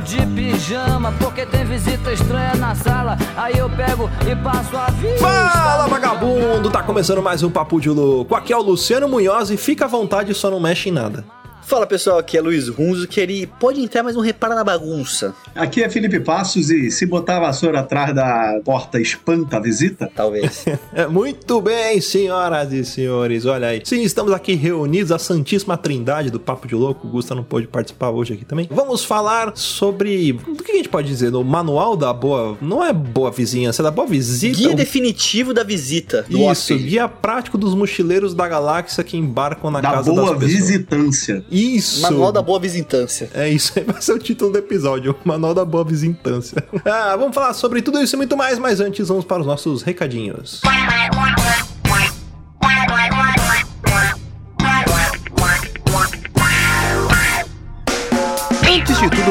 de pijama, porque tem visita estranha na sala. Aí eu pego e passo a vida. Fala, vagabundo! Tá começando mais um Papo de Louco. Aqui é o Luciano Munhoz e fica à vontade, só não mexe em nada. Fala pessoal, aqui é Luiz Runzo, que ele pode entrar, mas não repara na bagunça. Aqui é Felipe Passos e se botar a vassoura atrás da porta espanta a visita? Talvez. Muito bem, senhoras e senhores, olha aí. Sim, estamos aqui reunidos, a Santíssima Trindade do Papo de Louco. O Gusta não pôde participar hoje aqui também. Vamos falar sobre. O que a gente pode dizer? No manual da boa. Não é boa vizinhança, é da boa visita. Guia Um- definitivo da visita do Isso, hóspede. guia prático dos mochileiros da galáxia que embarcam na Da casa boa das pessoas. visitância. Isso. Manual da boa visitância. É isso aí, vai ser o título do episódio, Manual da Boa Visitância. Ah, vamos falar sobre tudo isso e muito mais, mas antes vamos para os nossos recadinhos. Antes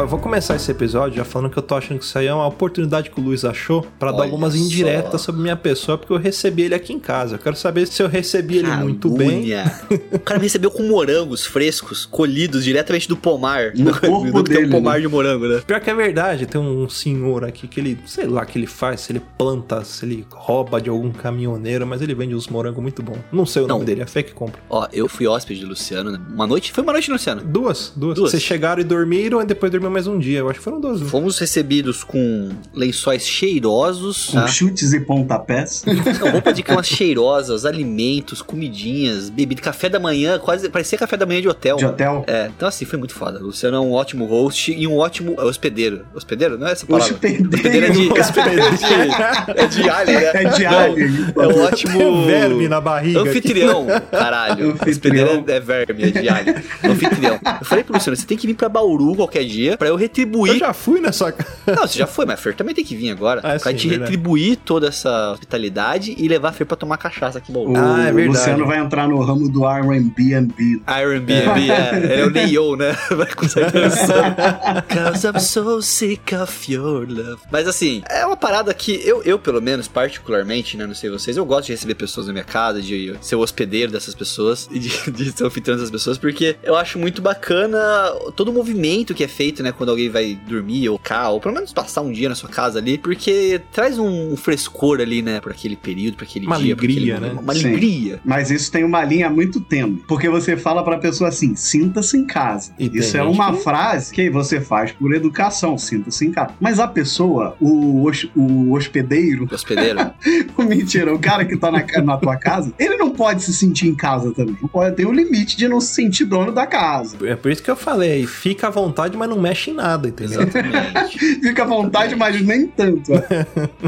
Eu vou começar esse episódio já falando que eu tô achando que isso aí é uma oportunidade que o Luiz achou pra dar algumas só. indiretas sobre minha pessoa, porque eu recebi ele aqui em casa. Eu quero saber se eu recebi ele muito bem. O cara me recebeu com morangos frescos, colhidos diretamente do pomar. No corpo do é um dele, pomar né? de morango, né? Pior que é verdade, tem um senhor aqui que ele, sei lá o que ele faz, se ele planta, se ele rouba de algum caminhoneiro, mas ele vende uns morangos muito bons. Não sei o Não. nome dele, é fé que compra. Ó, eu fui hóspede de Luciano, né? Uma noite, foi uma noite, Luciano. Duas, duas. Duas. Vocês chegaram e dormiram, e depois mais um dia. Eu acho que foram duas. viu? Fomos recebidos com lençóis cheirosos, Com tá? chutes e pontapés. Não, roupa de camas cheirosas, alimentos, comidinhas, bebida, café da manhã, quase parecia café da manhã de hotel. de hotel. É, então assim, foi muito foda. O Luciano é um ótimo host e um ótimo hospedeiro. Hospedeiro? Não é essa palavra? Hospedeiro é de, Hospedeiro. hospedeiro é de, é de alien, né? É de Não. É um ótimo... Tem verme na barriga. Anfitrião, caralho. Anfitrião. Hospedeiro é, é verme, é de alien. Anfitrião. Eu falei pro Luciano, você tem que vir pra Bauru qualquer dia pra eu Eu retribuir. já fui nessa casa. Não, você já foi, mas a Fer também tem que vir agora. Ah, pra sim, te verdade. retribuir toda essa hospitalidade e levar a Fer pra tomar cachaça aqui em Bauru. O Ah, é verdade. Luciano vai entrar no ramo do R&B. Airbnb, é. Ele é o Neo, né? Vai. Cause I'm so sick of your love. Mas assim, é uma parada que eu, eu pelo menos, particularmente, né? Não sei vocês, eu gosto de receber pessoas na minha casa, de ser o hospedeiro dessas pessoas e de, de ser o anfitrião dessas pessoas, porque eu acho muito bacana todo o movimento que é feito, né? Quando alguém vai dormir ou cá, ou pelo menos passar um dia na sua casa ali, porque traz um frescor ali, né? Por aquele período, por aquele Uma dia. aquele alegria, momento. né? Uma Sim. alegria. Mas isso tem uma linha muito tênue. Porque você fala pra pessoa assim, sinta-se em casa. E isso é uma que- frase que você faz por educação, sinta-se em casa. Mas a pessoa, o, o hospedeiro, Hospedeiro. mentira, o cara que tá na, na tua casa, ele não pode se sentir em casa também. Não pode ter o limite de não se sentir dono da casa. É por isso que eu falei, fica à vontade, mas não mexe em nada, entendeu? Exatamente. Fica à vontade, mas nem tanto.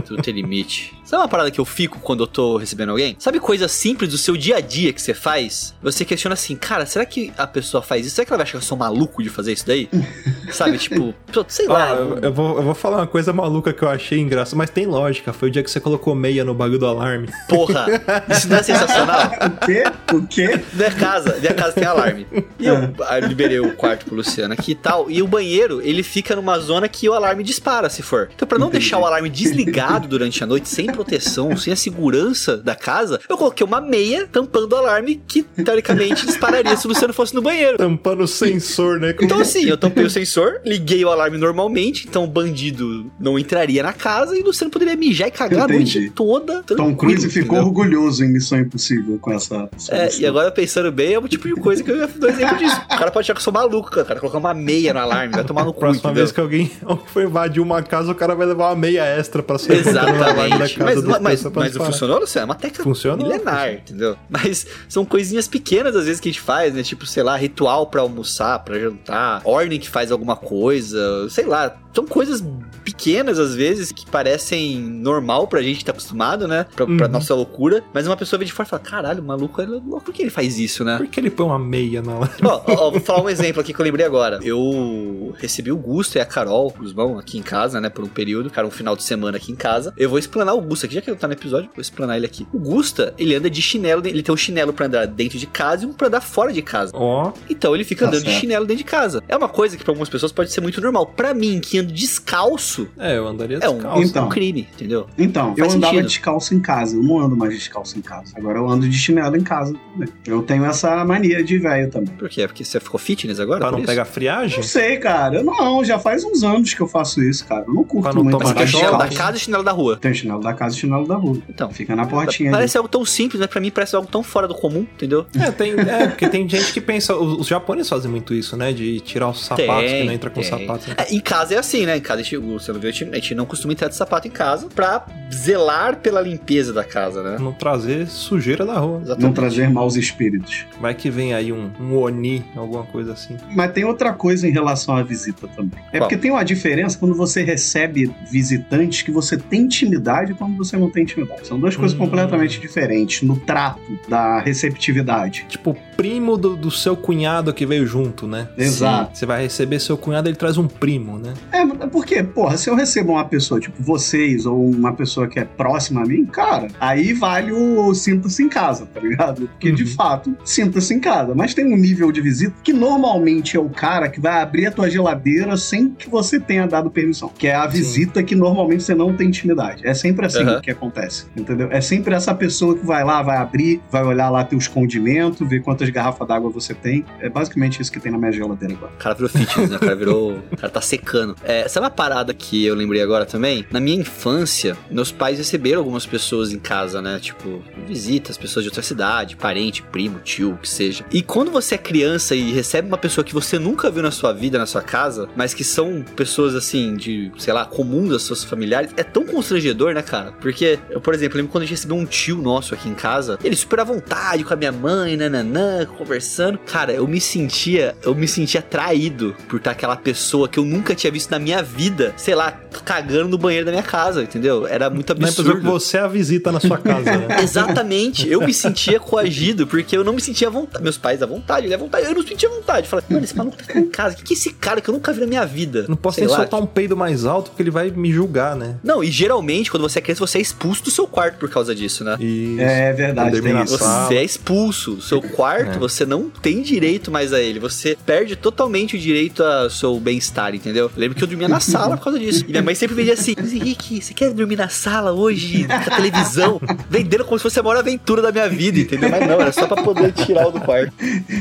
Tudo tem limite. Sabe uma parada que eu fico quando eu tô recebendo alguém? Sabe coisa simples do seu dia a dia que você faz? Você questiona assim, cara, será que a pessoa faz isso? Será que ela vai achar que eu sou maluco de fazer isso daí? Sabe, tipo, sei lá. Ah, eu, eu vou, eu vou falar uma coisa maluca que eu achei engraçada, mas tem lógica. Foi o dia que você colocou meia no bagulho do alarme. Porra, isso não é sensacional? O quê? O quê? Minha casa, minha casa tem alarme. E eu, aí eu liberei o quarto pro Luciano aqui e tal. E o banheiro, ele fica numa zona que o alarme dispara, se for. Então, pra não Entendi. deixar o alarme desligado durante a noite, sem proteção, sem a segurança da casa, eu coloquei uma meia tampando o alarme que, teoricamente, dispararia se o Luciano fosse no banheiro. Tampando o sensor, né? Com- Então assim, eu tampei o sensor, liguei o alarme normalmente, então o bandido não entraria na casa e o Luciano poderia mijar e cagar a Entendi. noite toda. Tom Cruise ficou entendeu? orgulhoso em Missão Impossível com essa É, e agora pensando bem, é o tipo de coisa que eu dou exemplo disso. O cara pode achar que eu sou maluco, cara. O cara colocar uma meia no alarme, vai tomar no cu, Próxima entendeu? vez que alguém for invadir uma casa, o cara vai levar uma meia extra pra ser Exatamente. casa Mas, mas, pra mas não disparar. funcionou, Luciano? É uma técnica Funcionou, milenar, entendeu? Mas são coisinhas pequenas, às vezes, que a gente faz, né? Tipo, sei lá, ritual pra almoçar, pra jantar, ordem que faz alguma coisa, sei lá. São coisas pequenas, às vezes, que parecem normal pra gente tá acostumado, né? Pra, pra Uhum. nossa loucura. Mas uma pessoa vem de fora e fala, caralho, o maluco, é louco. por que ele faz isso, né? Por que ele põe uma meia na alarme? Ó, ó, vou falar um exemplo aqui que eu lembrei agora. Eu recebi o Gusto e a Carol, os irmãos, aqui em casa, né? Por um período, cara, um final de semana aqui em casa. Eu vou explanar o Gusta aqui, já que ele tá no episódio, vou explanar ele aqui. O Gusta, ele anda de chinelo, ele tem um chinelo pra andar dentro de casa e um pra andar fora de casa. Ó, Então ele fica Tá andando de certo. chinelo dentro de casa. É uma coisa que pra algumas pessoas pode ser muito normal. Pra mim, que ando descalço, é, eu andaria é um, descalço. Então. um crime, entendeu? Então, eu andava sentido. descalço em casa. Eu não ando mais descalço em casa. Agora eu ando de chinelo em casa também. Eu tenho essa mania de velho também. Por quê? Porque você ficou fitness agora? Pra não isso? pegar friagem? Não sei, cara. Eu não, já faz uns anos que eu faço isso, cara. Eu não curto Pra não muito tomar Você andar tem chinelo da casa e chinelo da rua. Tem chinelo da casa e chinelo da rua. Então. Fica na portinha ali. Parece algo tão simples, mas pra mim parece algo tão fora do comum, entendeu? É, tem, é, porque tem gente que pensa. Os, os japoneses fazem muito isso, né? De tirar os sapatos, que não entra com tem. sapatos. É, em casa é assim, né? Em casa, a gente, o a gente não costuma entrar de sapato em casa pra zelar pela limpeza da casa, né? Não trazer sujeira da rua. Não trazer maus espíritos. Vai que vem aí um, um Oni, alguma coisa assim. Mas tem outra coisa em relação à visita também. É Qual? porque tem uma diferença quando você recebe visitantes que você tem intimidade e quando você não tem intimidade. São duas coisas Hum. completamente diferentes no trato da receptividade. Tipo, primo do, do seu cunhado que veio junto, né? Exato. Você vai receber seu cunhado, ele traz um primo, né? É, porque, porra, se eu recebo uma pessoa, tipo vocês, ou uma pessoa que é próxima a mim, cara, aí vale o sinta-se em casa, tá ligado? Porque, de Uhum. fato, sinta-se em casa. Mas tem um nível de visita que normalmente é o cara que vai abrir a tua geladeira sem que você tenha dado permissão. Que é a Sim. visita que normalmente você não tem intimidade. É sempre assim Aham. que acontece, entendeu? É sempre essa pessoa que vai lá, vai abrir, vai olhar lá teus condimentos, ver quantas garrafas d'água você tem. É basicamente isso que tem na minha geladeira agora. O cara virou fitness, né? O cara virou. O cara tá secando. É, sabe uma parada que eu lembrei agora também? Na minha infância, meus pais receberam algumas pessoas em casa, né? Tipo, visitas, pessoas de outra cidade, parente, primo, tio, o que seja. E quando você é criança e recebe uma pessoa que você nunca viu na sua vida, na sua casa, mas que são pessoas assim, de, sei lá, comuns das suas familiares, é tão constrangedor, né, cara? Porque, eu, por exemplo, lembro quando a gente recebeu um tio nosso aqui em casa, ele super à vontade com a minha mãe, nananã, conversando. Cara, eu me sentia, eu me sentia traído por estar aquela pessoa que eu nunca tinha visto na minha vida, sei lá, cagando no banheiro da minha casa, entendeu? Era muito Não é absurdo. você é a visita na sua casa, né? Exatamente, eu me sentia coagido porque eu não me sentia à vontade. Meus pais à vontade, ele à vontade, eu não sentia à vontade. Falei, mano, esse maluco tá em casa. O que, que é esse cara que eu nunca vi na minha vida? Não posso Sei nem lá, soltar um peido mais alto porque ele vai me julgar, né? Não, e geralmente, quando você é criança, você é expulso do seu quarto por causa disso, né? E É verdade, isso. Você é expulso. Seu quarto, É. você não tem direito mais a ele. Você perde totalmente o direito ao seu bem-estar, entendeu? Eu lembro que eu dormia na sala por causa disso. E minha mãe sempre me dizia assim: Mas Henrique, você quer dormir na sala hoje, na televisão? Vendendo como se fosse a maior aventura da minha vida, entendeu? Mas não, era só pra poder tirar o do quarto.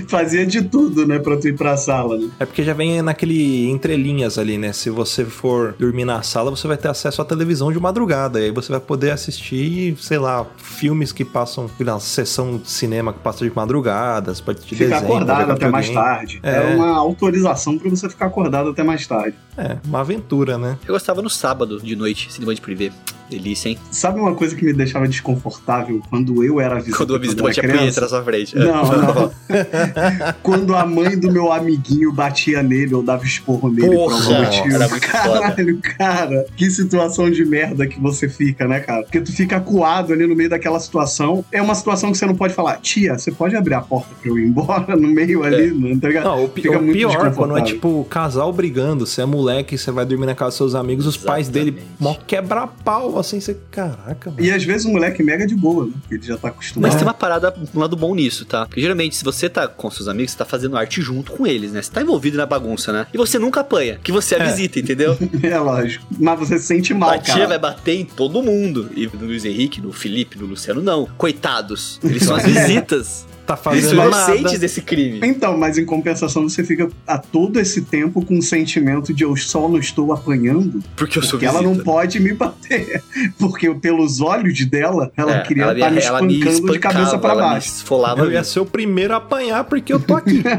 Fazia de tudo, né, pra tu ir pra sala, né? É porque já vem naquele entrelinhas ali, né? Se você for dormir na sala, você vai ter acesso à televisão de madrugada. E aí você vai poder assistir, sei lá, filmes que passam na sessão de cinema que passa de madrugada, você pode assistir Ficar desenho, acordado até mais tarde. É. É. uma autorização pra você ficar acordado até mais tarde. É, uma aventura, né? Eu gostava no sábado de noite, cinema de privê. Delícia, hein? Sabe uma coisa que me deixava desconfortável quando eu era visita? Quando a visita eu era batia criança? punheta na sua frente. Não, não. Quando a mãe do meu amiguinho batia nele ou dava esporro nele Porra, por algum motivo. era muito Caralho, cara. Que situação de merda que você fica, né, cara? Porque tu fica acuado ali no meio daquela situação. É uma situação que você não pode falar, tia, você pode abrir a porta pra eu ir embora no meio ali, né, tá ligado? Não, o, pi- Fica o muito pior quando é tipo casal brigando, você é moleque, você vai dormir na casa dos seus amigos, os pais dele Exatamente. mó quebra pau, assim, você. Caraca, mano. E às vezes o moleque mega de boa, né? Porque ele já tá acostumado. Mas tem uma parada, um lado bom nisso, tá? Porque geralmente, se você tá com seus amigos, você tá fazendo arte junto com eles, né? Você tá envolvido na bagunça, né? E você nunca apanha, que você é a visita, entendeu? É lógico. Mas você se sente mal, a tia cara. vai bater em todo mundo. E no Luiz Henrique, no Felipe, no Luciano, não. Coitados. Eles são as visitas. Tá fazendo são nada. inocentes desse crime. Então, mas em compensação você fica a todo esse tempo com o sentimento de eu só não estou apanhando Porque eu sou porque ela não pode me bater. Porque pelos olhos dela, ela É, queria estar me ela me espancando de cabeça me baixo. esfolava Eu ia ser o primeiro a apanhar porque eu tô aqui.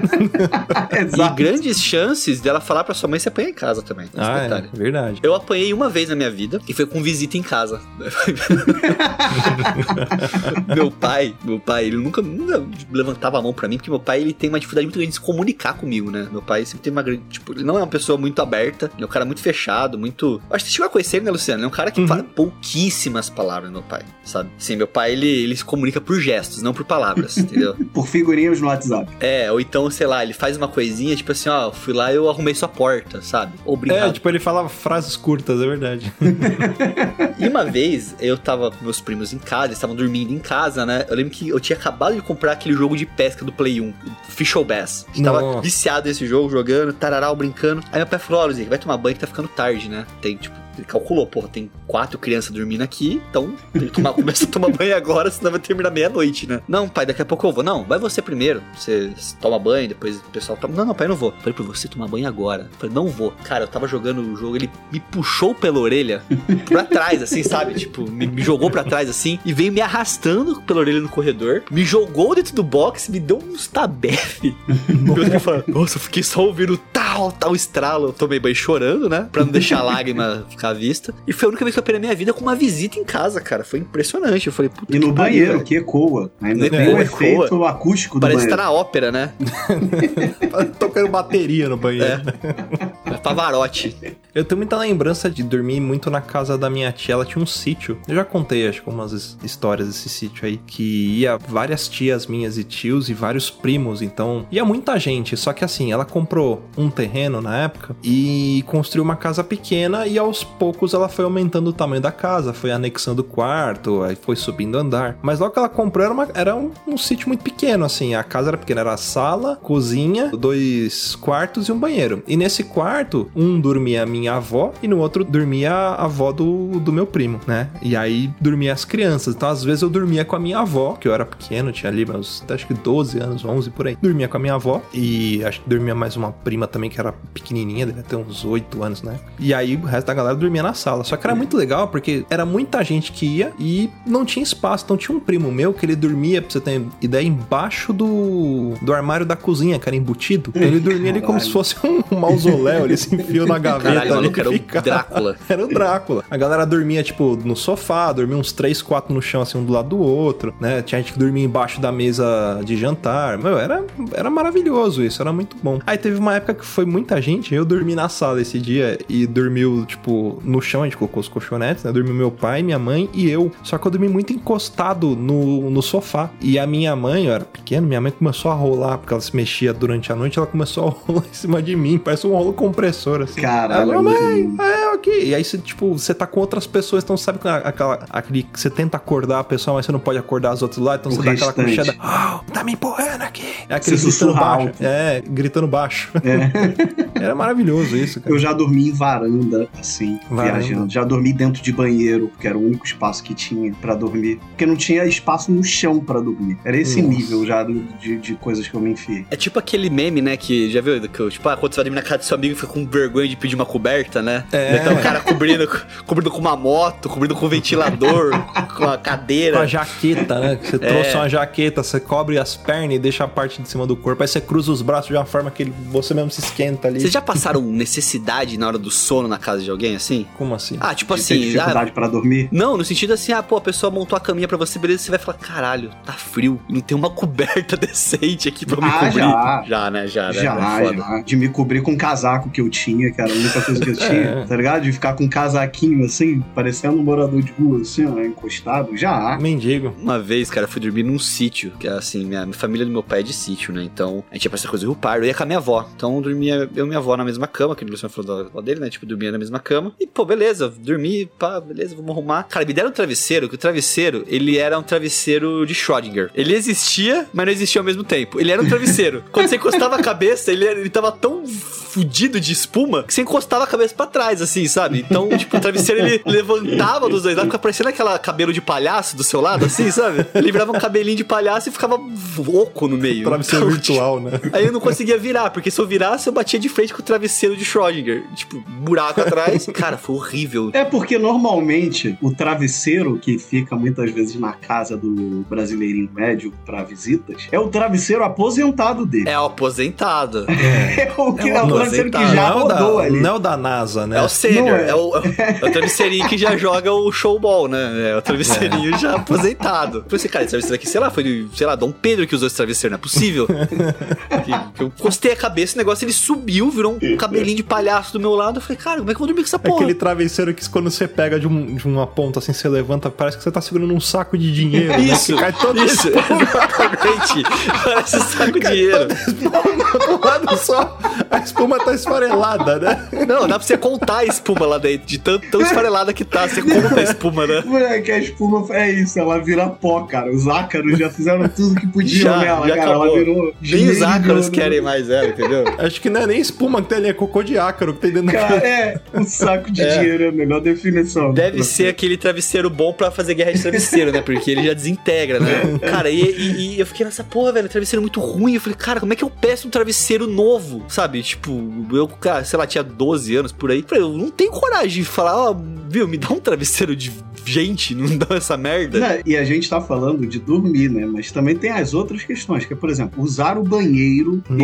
E Exato. grandes chances dela falar pra sua mãe se apanhar em casa também. Ah, detalhe. é verdade. Eu apanhei uma vez na minha vida e foi com visita em casa. meu pai, meu pai, ele nunca, nunca levantava a mão pra mim, porque meu pai ele tem uma dificuldade muito grande de se comunicar comigo, né? Meu pai sempre tem uma grande. Tipo, ele não é uma pessoa muito aberta, ele é um cara muito fechado, muito. Acho que você chegou a conhecer ele, né, Luciano? Ele é um cara que Uhum. fala pouquíssimas palavras, meu pai, sabe? Sim, meu pai ele, ele se comunica por gestos, não por palavras, entendeu? Por figurinhas no WhatsApp. É, ou então, sei lá, ele faz uma coisinha, tipo assim, ó, fui lá e eu arrumei sua porta, sabe? Obrigado. É, tipo, ele falava frases curtas, é verdade. E uma vez eu tava com meus primos em casa, eles estavam dormindo em casa, né? Eu lembro que eu tinha acabado de comprar aquele jogo de pesca do Play 1, Fish or Bass. A gente tava viciado nesse jogo, jogando, tararau, brincando. Aí meu pai falou: Ó, Luzinha, vai tomar banho que tá ficando tarde, né? Tem, tipo, ele calculou, porra, tem quatro crianças dormindo aqui, então tomar, começa a tomar banho agora, senão vai terminar meia-noite, né? Não, pai, daqui a pouco eu vou. Não, vai você primeiro. Você toma banho, depois o pessoal toma. Não, não, pai, eu não vou. Falei pra você tomar banho agora. Falei, não vou. Cara, eu tava jogando o jogo, ele me puxou pela orelha pra trás, assim, sabe? Tipo, me, me jogou pra trás, assim, e veio me arrastando pela orelha no corredor, me jogou dentro do box, me deu uns tabefe. Eu falando, nossa, eu fiquei só ouvindo tal, tal estralo. Eu tomei banho chorando, né? Pra não deixar a lágrima ficar à vista. E foi a única vez que eu perdi minha vida com uma visita em casa, cara. Foi impressionante. Eu falei, puta E no que pariu, banheiro, velho. que ecoa. Ainda No tem ecoa, o efeito ecoa. acústico do Parece que tá banheiro. na ópera, né? Tocando bateria no banheiro. É Pavarotti. Eu tenho muita lembrança de dormir muito na casa da minha tia. Ela tinha um sítio. Eu já contei, acho que umas his- histórias desse sítio aí. Que ia várias tias minhas e tios e vários primos. Então, ia muita gente. Só que assim, ela comprou um terreno na época e construiu uma casa pequena. E aos poucos ela foi aumentando o tamanho da casa. Foi anexando o quarto, aí foi subindo andar. Mas logo que ela comprou, era, uma- era um, um sítio muito pequeno, assim. A casa era pequena, era sala, cozinha, dois quartos e um banheiro. E nesse quarto, um dormia a minha avó e no outro dormia a avó do, do meu primo, né? E aí dormia as crianças. Então, às vezes, eu dormia com a minha avó, que eu era pequeno, tinha ali meus, acho que 12 anos, 11 por aí. Dormia com a minha avó e acho que dormia mais uma prima também, que era pequenininha, devia ter uns 8 anos, né? E aí o resto da galera dormia na sala. Só que era muito legal porque era muita gente que ia e não tinha espaço. Então tinha um primo meu que ele dormia, pra você ter ideia, embaixo do, do armário da cozinha, que era embutido. Então, ele dormia ali como se fosse um mausoléu, ele se enfiou na gaveta Caralho, maluco, era o. Drácula. Era o Drácula. A galera dormia, tipo, no sofá, dormia uns 3, 4 no chão, assim, um do lado do outro, né? Tinha gente que dormia embaixo da mesa de jantar. Meu, era, era maravilhoso isso, era muito bom. Aí teve uma época que foi muita gente, eu dormi na sala esse dia e dormiu, tipo, no chão, a gente colocou os colchonetes, né? Dormiu meu pai, minha mãe e eu. Só que eu dormi muito encostado no, no sofá. E a minha mãe, eu era pequeno, minha mãe começou a rolar, porque ela se mexia durante a noite, ela começou a rolar em cima de mim, parece um rolo compressor, assim. Caralho, É ok. E aí você, tipo, você tá com outras pessoas, então sabe aquela, aquela- aquele que você tenta acordar a pessoa, mas você não pode acordar as outras lá, então O você dá aquela restante. cochada, oh, tá me empurrando aqui. É aquele Você gritando sussurra baixo. alto. É, gritando baixo. É. Era maravilhoso isso, cara. Eu já dormi em varanda, assim, Varanda. viajando. Já dormi dentro de banheiro, que era o único espaço que tinha pra dormir. Porque não tinha espaço no chão pra dormir. Era esse Nossa. nível já de, de coisas que eu me enfiei. É tipo aquele meme, né? Que já viu? Que, tipo, ah, quando você vai dormir na casa do seu amigo e fica com vergonha de pedir uma coberta, né? É. Então o cara cobrindo, cobrindo com uma moto, cobrindo com um ventilador, com a cadeira. Com a jaqueta, né? Você trouxe uma jaqueta, você cobre as pernas e deixa a parte de cima do corpo. Aí você cruza os braços de uma forma que ele, você mesmo se esquenta ali. Vocês já passaram necessidade na hora do sono na casa de alguém assim? Como assim? Ah, tipo Tem assim. dificuldade ah, pra dormir? não, no sentido assim, ah, pô, a pessoa montou a caminha pra você, beleza, você vai falar, caralho, tá frio, não tem uma coberta decente aqui pra me Ah, cobrir. já. já, né? Já, né? Já, É foda. já. De me cobrir com um casaco que eu tinha, que era a única coisa que eu tinha, É. tá ligado? De ficar com um casaquinho assim, parecendo um morador de rua, assim, ó, encostado. Já. Mendigo. Uma vez, cara, eu fui dormir num sítio, que é assim, minha, minha família do meu pai é de sítio, né? Então, a gente ia pra essa coisa do Rio Pardo, eu ia com a minha avó. Então, eu dormia eu e minha avó na mesma cama, que o Luciano falou da avó dele, né? Tipo, dormia na mesma cama. E, pô, beleza, dormi, pá, beleza, vamos arrumar. Cara, me deram um travesseiro, que o travesseiro, ele era um travesseiro de Schrödinger. Ele existia, mas não existia ao mesmo tempo. Ele era um travesseiro. Quando você encostava a cabeça, ele, ele tava tão fudido de espuma que você encostava a cabeça pra trás, assim, sabe? Então, tipo, o travesseiro ele levantava dos dois lados, ficava parecendo aquela cabelo de palhaço do seu lado, assim, sabe? Ele virava um cabelinho de palhaço e ficava oco no meio. Travesseiro Então, virtual, né? tipo, Aí eu não conseguia virar, porque se eu virasse, eu batia de frente com o travesseiro de Schrödinger. Tipo, buraco atrás. Cara, foi horrível. É porque normalmente o travesseiro que fica muitas vezes na casa do brasileirinho médio pra visitas é o travesseiro aposentado dele. É o aposentado. É, o, que, É é o o travesseiro que já não, é o rodou da, ali. não é o da NASA, né? É o sênior, é. é. o, é o travesseirinho que já joga o showball, né? É o travesseirinho já aposentado. Eu pensei, cara, esse travesseiro aqui, sei lá, foi, de, sei lá, Dom Pedro que usou esse travesseiro, não é possível. que, que eu encostei a cabeça, o negócio ele subiu, virou um cabelinho de palhaço do meu lado. Eu falei, cara, como é que eu vou dormir com essa É porra? aquele travesseiro que quando você pega de, um- de uma ponta assim, você levanta, parece que você tá segurando um saco de dinheiro. né? Isso, Que cai todo isso, exatamente. Parece um saco de dinheiro. do lado só. A espuma tá esfarelada, né? Não, dá pra você contar a espuma lá dentro, de tão, tão esfarelada que tá. Você conta a espuma, né? Moleque, a espuma é isso, ela vira pó, cara. Os ácaros já fizeram tudo que podiam Já, nela, já cara. acabou. Ela virou. Nem os ácaros querem mais ela, entendeu? Acho que não é nem espuma que tem ali, é cocô de ácaro que tem dentro Cara, da é, um saco de É. dinheiro é a melhor definição. Deve ser aquele travesseiro bom pra fazer guerra de travesseiro, né? Porque ele já desintegra, né? Cara, e, e- e eu fiquei nessa porra, velho, travesseiro muito ruim. Eu falei, cara, como é que eu peço um travesseiro novo? Sabe? Tipo, eu, cara, sei lá, tinha 12 anos por aí. Eu falei, eu não tenho coragem de falar, ó, viu, me dá um travesseiro de gente, não dá essa merda. Não, e a gente tá falando de dormir, né? Mas também tem as outras questões, que é, por exemplo, usar o banheiro e,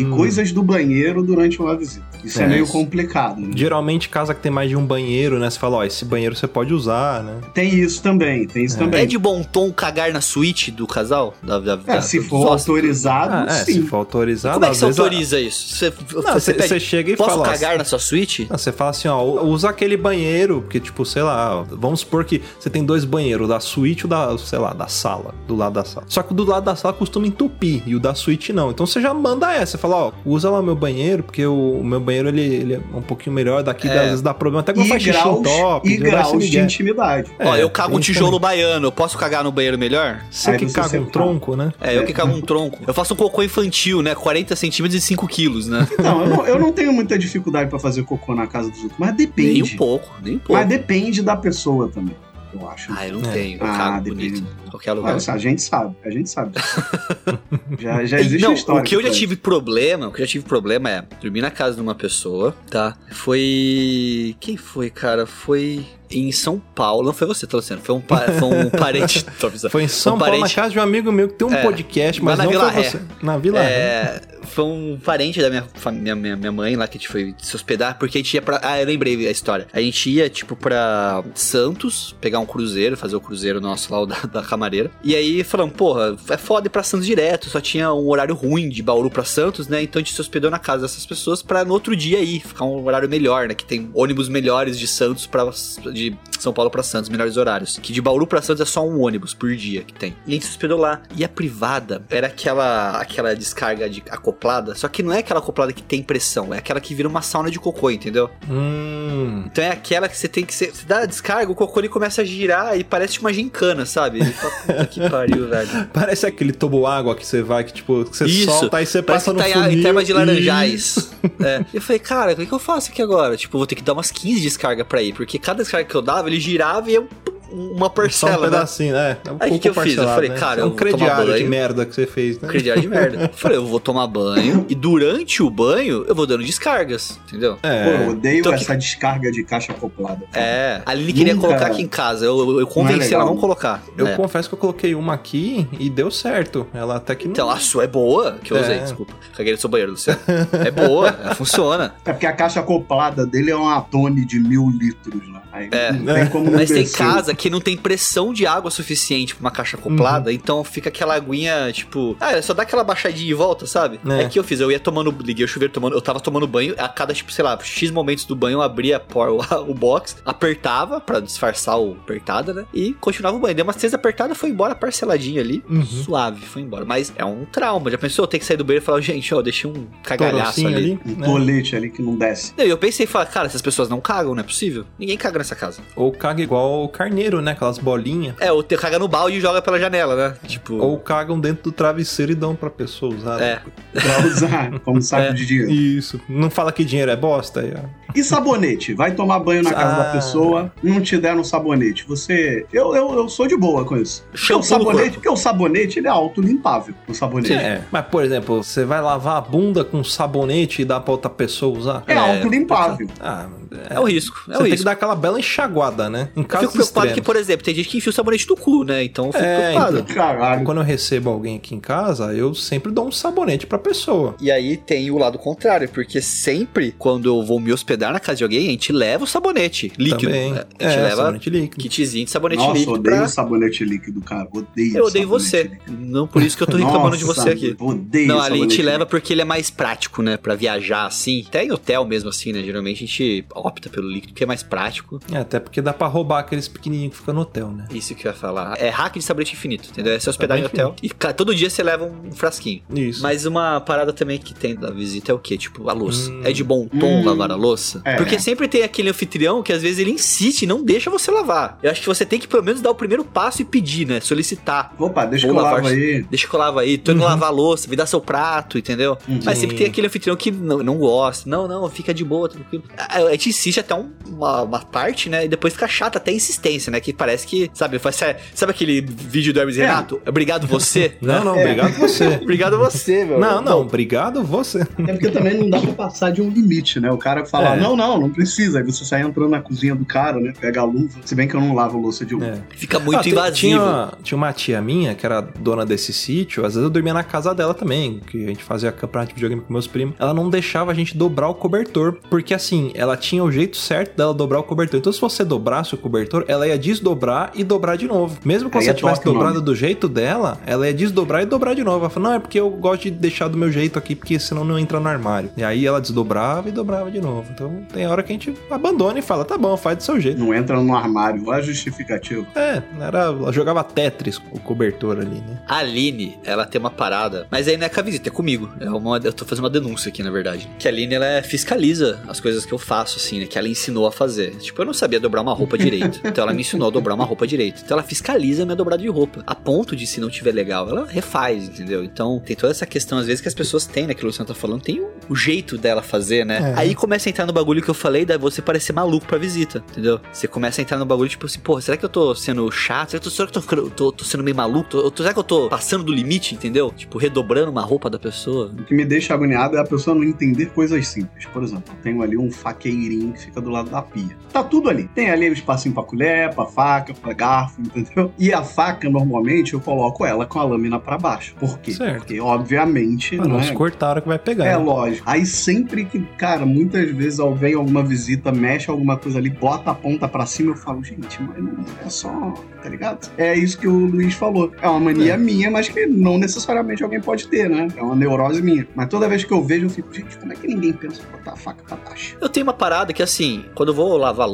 e Hum. coisas do banheiro durante uma visita. Isso é, É, meio isso. complicado, né? Geralmente, casa que tem mais de um banheiro, né? Você fala, ó, esse banheiro você pode usar, né? Tem isso também, tem isso É. também. É de bom tom cagar na suíte do casal? Da, da, É, da- se dos for hóspedes? autorizado, Ah, é, sim. se for autorizado, Como é que você autoriza isso? Você, Não, você você pede, você chega e posso fala. ó, cagar na sua suíte? Não, você fala assim, ó, usa aquele banheiro, porque, tipo, sei lá, ó, vamos supor que você tem dois banheiros, o da suíte e o da, sei lá, da sala, do lado da sala. Só que o do lado da sala costuma entupir, e o da suíte não. Então você já manda essa, você fala, ó, usa lá o meu banheiro, porque o, o meu banheiro, ele, ele é um pouquinho melhor, daqui É. às vezes dá problema, até quando faz xixi top, e graus de intimidade. Ó, É, eu cago um tem tijolo também. baiano, eu posso cagar no banheiro melhor? Você Aí que caga um separa. tronco, né? É, eu que cago um tronco. Eu faço um cocô infantil, né? 40 centímetros e 5 quilos, né? Não eu, não, eu não tenho muita dificuldade pra fazer cocô na casa dos outros, mas depende. Nem um pouco, nem um pouco. Mas depende da pessoa também, eu acho. Ah, eu não É. tenho. Eu Ah, depende. bonito. Qualquer lugar. Mas, a gente sabe, a gente sabe. já, já existe não, história. o que eu já pra tive problema, o que eu já tive problema é dormir na casa de uma pessoa, tá? Foi. Quem foi, cara? Foi em São Paulo. Não foi você, tô dizendo. Foi um, pa- foi um parente. Foi em São Um Paulo, na parente- casa de um amigo meu que tem um É, podcast, mas na não Vila foi Ré. você. Na Vila Ré. É, foi um parente da minha, fam- minha, minha, minha mãe lá que a gente foi se hospedar, porque a gente ia pra. Ah, eu lembrei a história. A gente ia, tipo, pra Santos, pegar um cruzeiro, fazer o cruzeiro nosso lá, o da, da Camareira. E aí falamos, porra, é foda ir pra Santos direto, só tinha um horário ruim de Bauru pra Santos, né? Então a gente se hospedou na casa dessas pessoas pra no outro dia ir, ficar um horário melhor, né? Que tem ônibus melhores de Santos pra. de São Paulo pra Santos, melhores horários. Que de Bauru pra Santos é só um ônibus por dia que tem. E a gente se hospedou lá. E a privada era aquela aquela descarga de acoplada, só que não é aquela acoplada que tem pressão, é aquela que vira uma sauna de cocô, entendeu? Hum. Então é aquela que você tem que ser, você dá a descarga, o cocô ele começa a girar e parece uma gincana, sabe? Ele fala, puta que pariu, velho. Parece aquele tubo água que você vai, que tipo, que você Isso, solta, aí você Parece passa no tá em- funil. em termas de e- laranjais. É. E eu falei, cara, o que, eu faço aqui agora? Tipo, vou ter que dar umas 15 descargas pra ir, porque cada descarga que eu dava, ele girava e eu uma Só parcela, um né? pedacinho, é. É um Aí, o que que eu fiz? Eu falei, né? cara, É eu um tomar crediário de merda que você fez, né? Crediário de merda. Eu falei, eu vou tomar banho e durante o banho eu vou dando descargas, entendeu? Pô, É. eu odeio Então que- essa descarga de caixa acoplada. É, a Aline queria Nunca- colocar aqui em casa. Eu, eu, eu convenci legal. ela a não colocar. Eu É. confesso que eu coloquei uma aqui e deu certo. Ela até que não. Então, a sua é boa, que eu É. usei, desculpa. Caguei no seu banheiro, Luciano. É boa, ela funciona. É porque a caixa acoplada dele é uma tone de mil litros, né? Aí É. não tem como não Mas tem casa que não tem pressão de água suficiente pra uma caixa acoplada, então fica aquela aguinha, tipo. Ah, só dá aquela baixadinha e volta, sabe? É. É que eu fiz, eu ia tomando. Liguei o chuveiro tomando. Eu tava tomando banho, a cada, tipo, sei lá, X momentos do banho, eu abria a por, o box, apertava pra disfarçar o apertada, né? E continuava o banho. Deu umas três apertadas, foi embora parceladinho ali. Uhum. Suave, foi embora. Mas é um trauma. Já pensou? Eu ter que sair do banheiro e falar, gente, ó, deixei um cagalhaço Torocinho ali. ali. Um né? tolete ali que não desce. E eu pensei, falar, cara, essas pessoas não cagam, não é possível. Ninguém caga nessa casa. Ou caga igual o carneiro, né? Aquelas bolinhas. É, ou te caga no balde e joga pela janela, né? Tipo. Ou cagam dentro do travesseiro e dão pra pessoa usar. É. Pra usar como saco É. de dinheiro. Isso. Não fala que dinheiro é bosta aí, ó. E sabonete? Vai tomar banho na casa Ah. da pessoa, não te deram sabonete. Você. Eu, eu, eu sou de boa com isso. O Shampoo no sabonete, porque o sabonete ele é autolimpável. O sabonete. É. Mas, por exemplo, você vai lavar a bunda com sabonete e dá pra outra pessoa usar? É, autolimpável. Ah, É o risco. É Você o tem risco. que dar aquela bela enxaguada, né? Em Eu casos fico preocupado que, extremos. por exemplo, tem gente que enfia o sabonete no cu, né? Então eu fico É, preocupado. então. Caralho. Quando eu recebo alguém aqui em casa, eu sempre dou um sabonete pra pessoa. E aí tem o lado contrário, porque sempre quando eu vou me hospedar na casa de alguém, a gente leva o sabonete líquido. Também. né? A gente É, leva sabonete líquido. kitzinho de sabonete Nossa, eu líquido odeio pra. sabonete líquido, cara. Odeio Eu odeio você. líquido. Não por isso que eu tô reclamando de Nossa, você aqui. Odeio Não, ali a gente leva porque ele é mais prático, né? Pra viajar assim. Até em hotel mesmo assim, né? Geralmente a gente opta pelo líquido porque é mais prático. É, até porque dá pra roubar aqueles pequenininhos que ficam no hotel, né? Isso que eu ia falar. É hack de sabonete infinito, entendeu? É se hospedar em hotel. E cara, todo dia você leva um frasquinho. Isso. Mas uma parada também que tem da visita é o quê? Tipo, a louça. Hum. É de bom tom Hum. lavar a louça? É. Porque sempre tem aquele anfitrião que às vezes ele insiste e não deixa você lavar. Eu acho que você tem que pelo menos dar o primeiro passo e pedir, né? Solicitar. Opa, deixa Vou que eu lavar lavo aí. Deixa que eu lavo aí, tô indo Uhum. lavar a louça, me dá seu prato, entendeu? Uhum. Mas sempre tem aquele anfitrião que não, não gosta. Não, não, fica de boa, tranquilo. A, a gente insiste até um- uma, uma parte, né? E depois fica chato até a insistência, né? Que parece que, sabe, faz, sabe aquele vídeo do Hermes É. Renato? Obrigado você. Não, não, É. obrigado você. Obrigado você, meu. Não, não, obrigado você. É porque também não dá pra passar de um limite, né? O cara fala, É. não, não, não precisa. Aí você sai entrando na cozinha do cara, né? Pega a luva. Se bem que eu não lavo louça de luva. É. Fica muito Ah, invasivo. Tinha, tinha uma tia minha, que era dona desse sítio, às vezes eu dormia na casa dela também, que a gente fazia campeonato de videogame com meus primos. Ela não deixava a gente dobrar o cobertor, porque assim, ela tinha o jeito certo dela dobrar o cobertor. Então se você dobrasse o cobertor, ela ia desdobrar e dobrar de novo. Mesmo que você é tivesse dobrado do jeito dela, ela ia desdobrar e dobrar de novo. Ela falou, não, é porque eu gosto de deixar do meu jeito aqui, porque senão não entra no armário. E aí ela desdobrava e dobrava de novo. Então tem hora que a gente abandona e fala, tá bom, faz do seu jeito. Não entra no armário. Olha a justificativa. É, era, ela jogava Tetris com o cobertor ali, né? A Aline, ela tem uma parada, mas aí não é com a visita, é comigo. É uma, eu tô fazendo uma denúncia aqui, na verdade. Que a Aline, ela fiscaliza as coisas que eu faço, assim, né? Que ela ensinou a fazer. Tipo, eu não sabia dobrar uma roupa direito. Então ela me ensinou a dobrar uma roupa direito. Então ela fiscaliza a minha dobrada de roupa. A ponto de, se não tiver legal, ela refaz, entendeu? Então tem toda essa questão, às vezes, que as pessoas têm, né? Que o Luciano tá falando, tem o, o jeito dela fazer, né? É. Aí começa a entrar no bagulho que eu falei, daí você parecer maluco pra visita, entendeu? Você começa a entrar no bagulho, tipo assim, porra, será que eu tô sendo chato? Será que eu tô, será que eu tô, tô- tô sendo meio maluco? Tô- será que eu tô passando do limite, entendeu? Tipo, redobrando uma roupa da pessoa. O que me deixa agoniado é a pessoa não entender coisas simples. Por exemplo, eu tenho ali um faqueirinho que fica do lado da pia. Tá tudo ali. Tem ali o espacinho pra colher, pra faca, pra garfo, entendeu? E a faca, normalmente, eu coloco ela com a lâmina pra baixo. Por quê? Certo. Porque, obviamente, Ah, não é se cortaram que vai pegar. É né? lógico. Aí sempre que, cara, muitas vezes ao vem alguma visita, mexe alguma coisa ali, bota a ponta pra cima, eu falo, gente, mas não é só, tá ligado? É isso que o Luiz falou. É uma mania É. minha, mas que não necessariamente alguém pode ter, né? É uma neurose minha. Mas toda vez que eu vejo, eu fico, gente, como é que ninguém pensa em botar a faca pra baixo? Eu tenho uma parada que, assim, quando eu vou lavar a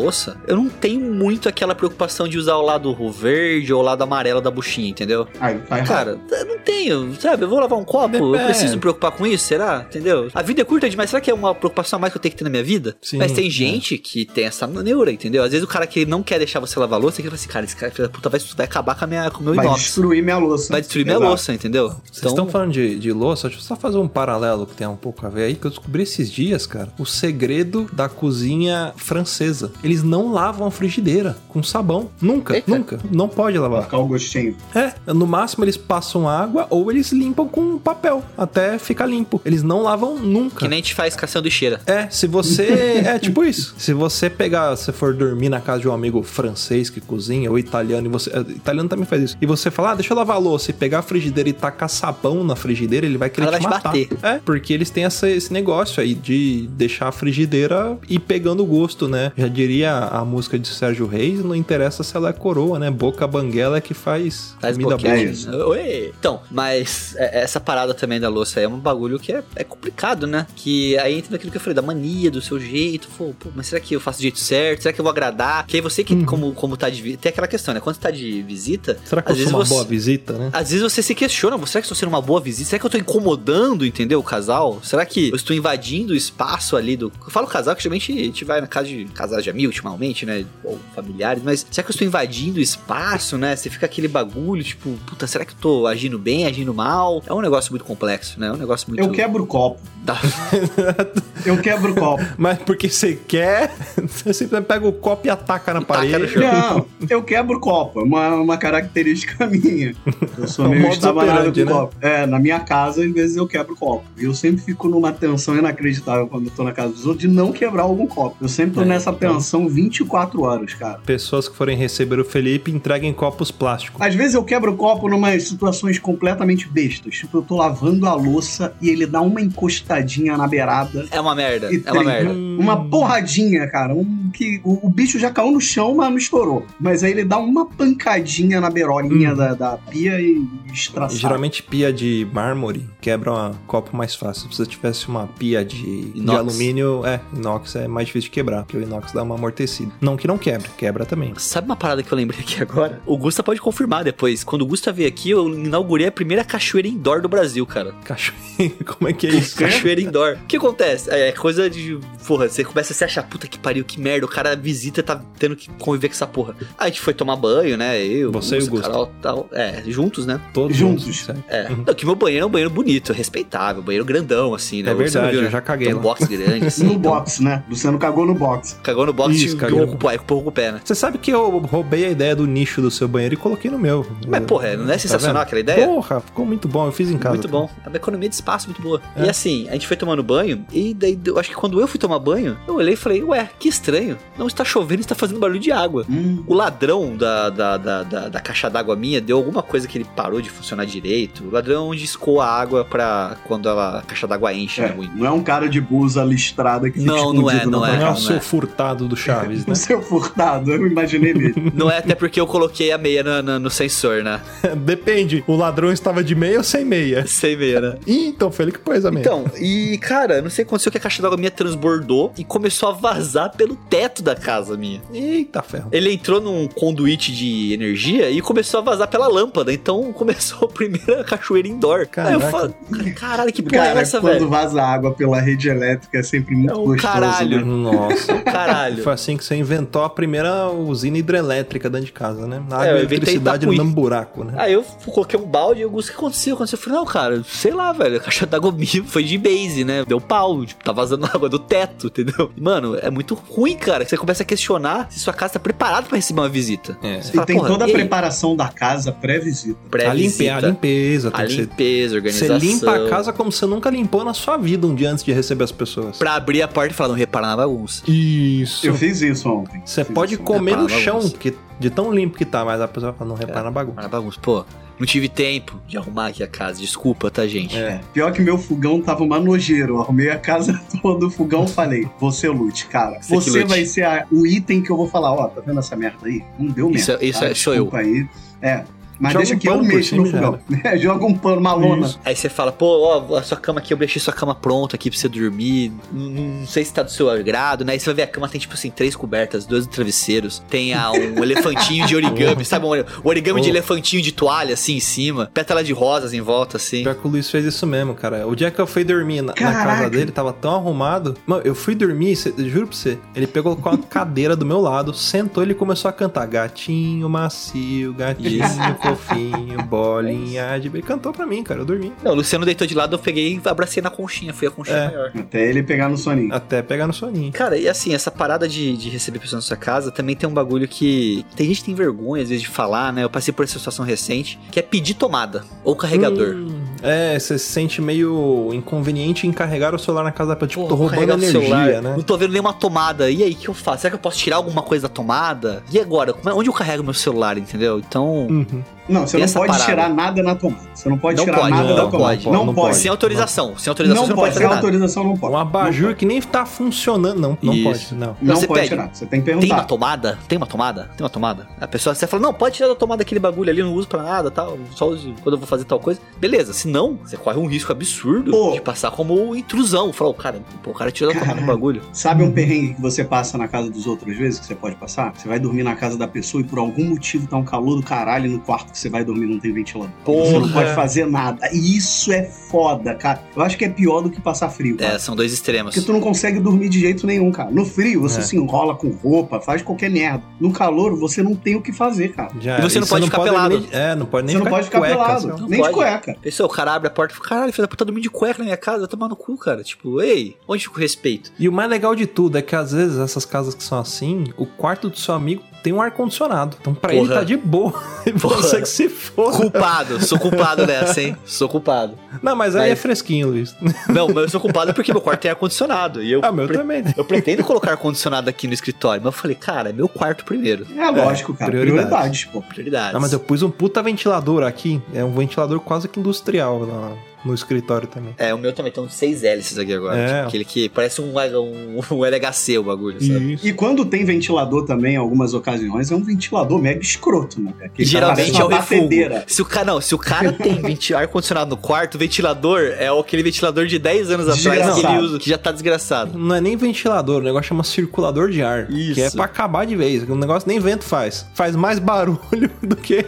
eu não tenho muito aquela preocupação de usar o lado verde ou o lado amarelo da buchinha, entendeu? Errado. Cara, eu não tenho, sabe? Eu vou lavar um copo, eu É. preciso me preocupar com isso, será? Entendeu? A vida é curta demais, será que é uma preocupação a mais que eu tenho que ter na minha vida? Sim, Mas tem é. gente que tem essa neura, entendeu? Às vezes o cara que não quer deixar você lavar a louça, ele fala assim, cara, esse cara filho da puta vai, vai acabar com, a minha, com o meu vai inox. destruir minha louça. Vai destruir minha Exato. louça, entendeu? Vocês estão falando de, de louça, deixa eu só fazer um paralelo que tem um pouco a ver aí, que eu descobri esses dias, cara, o segredo da cozinha francesa. Eles não lavam a frigideira com sabão. Nunca, Eita. nunca. Não pode lavar. ficar o gostinho. É, no máximo eles passam água ou eles limpam com papel até ficar limpo. Eles não lavam nunca. Que nem a gente faz cação de cheira. É, se você. é tipo isso. Se você pegar, se for dormir na casa de um amigo francês que cozinha, ou italiano, e você. é, Italiano também faz isso. E você falar, ah, deixa eu lavar a louça e pegar a frigideira e tacar sabão na frigideira, ele vai querer Ela te vai te matar. bater. É, porque eles têm essa- esse negócio aí de deixar a frigideira e pegando o gosto, né? Já diria a música de Sérgio Reis, não interessa se ela é coroa, né? Boca banguela é que faz, Faz comida boa. É. Oi. Então, mas é- essa parada também da louça é um bagulho que é, é complicado, né? Que aí entra naquilo que eu falei, da mania, do seu jeito. Pô, pô, mas será que eu faço do jeito certo? Será que eu vou agradar? Que aí você que, Uhum. como, como tá de visita, tem aquela questão, né? Quando você tá de visita, Será que eu às sou vezes uma você- boa visita, né? Às vezes você se questiona, será que eu estou sendo uma boa visita? Será que eu tô incomodando, entendeu, o casal? Será que eu estou invadindo o espaço ali do... Eu falo casal, que geralmente a gente vai na casa de casais de amigos, ultimamente, né? Ou familiares, mas será que eu estou invadindo o espaço, né? Você fica aquele bagulho, tipo, puta, será que eu tô agindo bem, agindo mal? É um negócio muito complexo, né? É um negócio muito... Eu quebro o copo. Da- Eu quebro o copo. Mas porque você quer, você simplesmente pega o copo e ataca na E parede. Não, eu quebro o copo. É uma, uma característica minha. Eu sou É um meio estabanado com né? copo. É, na minha casa, às vezes eu quebro o copo. E eu sempre fico numa tensão inacreditável quando eu tô na casa dos outros de não quebrar algum copo. Eu sempre tô É, nessa então. Tensão 24 horas, cara. Pessoas que forem receber o Felipe entreguem copos plásticos. Às vezes eu quebro o copo numas situações completamente bestas. Tipo, eu tô lavando a louça e ele dá uma encostadinha na beirada. É uma merda, é uma merda. Hum. Uma porradinha, cara. Um, que o, o bicho já caiu no chão, mas não estourou. Mas aí ele dá uma pancadinha na beirolinha Hum. da, da pia e estraçalha. Geralmente pia de mármore quebra um copo mais fácil. Se você tivesse uma pia de, de alumínio, é, inox é mais difícil de quebrar, porque o inox dá uma amortecida. Não que não quebre, quebra também. Sabe uma parada que eu lembrei aqui agora? O Gusta pode confirmar depois. Quando o Gusta veio aqui, eu inaugurei a primeira cachoeira indoor do Brasil, cara. Cachoeira, como é que é isso? Cachoeira indoor. O que acontece? É coisa de. Porra, você começa a se achar, puta que pariu, que merda. O cara visita tá tendo que conviver com essa porra. Aí a gente foi tomar banho, né? Eu, Você e o Gusta. Carol, tal. É, juntos, né? Todos Juntos. certo? É. Não, que meu banheiro é um banheiro bonito, respeitável, banheiro grandão, assim, né? É verdade, viu, né? eu já caguei Tem um box grande, assim. No então- box, né? Luciano cagou no box. Cagou no box Isso, e cagou. empurrou com o pé- empurrou com o pé, né? Você sabe que eu roubei a ideia do nicho do seu banheiro e coloquei no meu. Mas, porra, não é Tá sensacional vendo? aquela ideia? Porra, ficou muito bom. Eu fiz em casa. Muito bom. É uma economia de espaço muito boa. É. E assim, a gente foi tomando banho, e daí eu acho que quando eu fui tomar banho, eu olhei e falei, ué, que estranho. Não está chovendo, está fazendo barulho de água. Hum. O ladrão da, da, da, da, da caixa d'água minha deu alguma coisa que ele parou de funcionar direito. O ladrão discou a água pra quando ela- a caixa d'água enche, É, né? muito. não é um cara de blusa listrada que fica Não, não é, não é. Não é o seu furtado do Chaves, né? O seu furtado, eu imaginei mesmo. Não é até porque eu coloquei a meia na- na- no sensor, né? Depende. O ladrão estava de meia ou sem meia? Sem meia, né? Ih, então foi ele que pôs a meia. Então, e cara, não sei o que aconteceu que a caixa d'água minha transbordou e começou a vazar pelo teto da casa minha. Eita ferro. Ele entrou num conduíte de energia e começou a vazar pela lâmpada. Então começou a primeira cachoeira indoor. Aí Caraca. eu falo, caralho, que porra Cara, é essa, quando velho? vaza água pela rede elétrica é sempre muito É o gostoso. caralho. né? Nossa. Caralho. Foi assim que você inventou a primeira usina hidrelétrica dentro de casa, né? A É, eletricidade no mesmo buraco, né? Aí eu coloquei um balde e eu disse, o que aconteceu? aconteceu? Eu falei, não, cara, sei lá, velho. A caixa d'água foi de base, né? Deu pau, tipo, tá vazando água do teto, entendeu? Mano, é muito ruim, cara. que Você começa a questionar se sua casa tá preparada pra receber uma visita. É. Você E fala, tem toda a preparação da casa pré-visita. A, limpe, Pré-visita. a limpeza, A que ser. limpeza, Você organização. limpa a casa como você nunca limpou na sua vida um dia antes de receber as pessoas. Pra abrir a porta e falar, não repara na bagunça. Isso. Eu fiz isso ontem. Você pode isso. comer Repara no chão, porque de tão limpo que tá, mas a pessoa fala, não repara na bagunça. Na bagunça. Pô, não tive tempo de arrumar aqui a casa. Desculpa, tá, gente? É. Pior que meu fogão tava uma nojeira. Eu arrumei a casa toda, o fogão falei, você lute, cara. Você Você lute. vai ser a- o item que eu vou falar, ó, tá vendo essa merda aí? Não deu Isso merda. é- isso tá? é- sou eu. Desculpa aí. É. Mas Joga deixa um que eu mexo no fogão. É, joga um pano, uma lona. Isso. Aí você fala, pô, ó, a sua cama aqui, eu deixei sua cama pronta aqui pra você dormir. Não, não sei se tá do seu agrado, né? Aí você vai ver a cama tem, tipo assim, três cobertas, dois travesseiros. Tem ah, um elefantinho de origami, sabe? Um o origami de Oh. elefantinho de toalha, assim, em cima. Pétala de rosas em volta, assim. Pior que o Luiz fez isso mesmo, cara. O dia que eu fui dormir na, na casa dele, tava tão arrumado. Mano, eu fui dormir, cê- juro pra você. Ele pegou com a cadeira do meu lado, sentou ele começou a cantar. Gatinho macio, gatinho. Fofinho, bolinha de... Ele cantou pra mim, cara, eu dormi. Não, o Luciano deitou de lado, eu peguei e abracei na conchinha. Fui a conchinha É. maior. Até ele pegar no soninho. Até pegar no soninho. Cara, e assim, essa parada de, de receber pessoas na sua casa também tem um bagulho que. Tem gente que tem vergonha, às vezes, de falar, né? Eu passei por essa situação recente, que é pedir tomada ou carregador. Hum, é, você se sente meio inconveniente em carregar o celular na casa da pessoa. Tipo, Pô, tô roubando energia, celular, né? Não tô vendo nenhuma tomada. E aí, o que eu faço? Será que eu posso tirar alguma coisa da tomada? E agora? Como é- onde eu carrego meu celular, entendeu? Então. Uhum. Não, você não pode parada. tirar nada na tomada. Você não pode Não tirar pode, nada não da pode, tomada. não Não pode. pode. Sem autorização. Sem autorização Não você não pode. pode Sem autorização não pode. Um abajur que nem tá funcionando. Não, não Isso. pode, não. Não Você pode pede. tirar. Você tem que Tem uma perguntar. tomada? Tem uma tomada? Tem uma tomada? A pessoa, você fala, não, pode tirar da tomada aquele bagulho ali, eu não uso pra nada, tal, só uso quando eu vou fazer tal coisa. Beleza, se não, você corre um risco absurdo Pô. de passar como intrusão. Falar, o cara, pô, o cara tirou da tomada do bagulho. Sabe um perrengue que você passa na casa dos outros às vezes, que você pode passar? Você vai dormir na casa da pessoa e por algum motivo tá um calor do caralho no quarto que você vai dormir não tem ventilador. Você não Porra. pode fazer nada. E isso é foda, cara. Eu acho que é pior do que passar frio, cara. É, são dois extremos. Porque tu não consegue dormir de jeito nenhum, cara. No frio, você É. se enrola com roupa, faz qualquer merda. No calor, você não tem o que fazer, cara. Já, E você não pode ficar pode pelado. nem- é, não pode nem você não ficar pode de ficar cueca, pelado. assim. Não nem pode. de cueca. Pessoal, o cara abre a porta e fala, caralho, filho da puta, dormindo de cueca na minha casa, vai tomar no cu, cara. Tipo, ei, onde fica o respeito? E o mais legal de tudo é que às vezes essas casas que são assim, o quarto do seu amigo tem um ar-condicionado. Então pra ele Porra. tá de boa. E Porra. você que se for. Culpado, sou culpado nessa, hein? Sou culpado. Não, mas aí Mas- é fresquinho, Luiz. Não, mas eu sou culpado porque meu quarto tem ar-condicionado. E eu, Ah, meu pre- também. eu pretendo colocar ar-condicionado aqui no escritório. Mas eu falei, cara, é meu quarto primeiro. É lógico, cara. prioridades. Prioridades, pô. Prioridades. Não, mas eu pus um puta ventilador aqui. É um ventilador quase que industrial lá no escritório também. É, o meu também tem um de 6 hélices aqui agora. É. Tipo, aquele que parece um, um, um LHC o bagulho, sabe? Isso. E quando tem ventilador também, em algumas ocasiões, é um ventilador mega escroto, né? E Aquele geralmente parece é o batedeira. Se o cara, não, se o cara tem ar-condicionado no quarto, o ventilador é aquele ventilador de 10 anos atrás que ele usa, que já tá desgraçado. Não é nem ventilador, o negócio chama circulador de ar. Isso. Que é pra acabar de vez. O negócio nem vento faz. Faz mais barulho do que,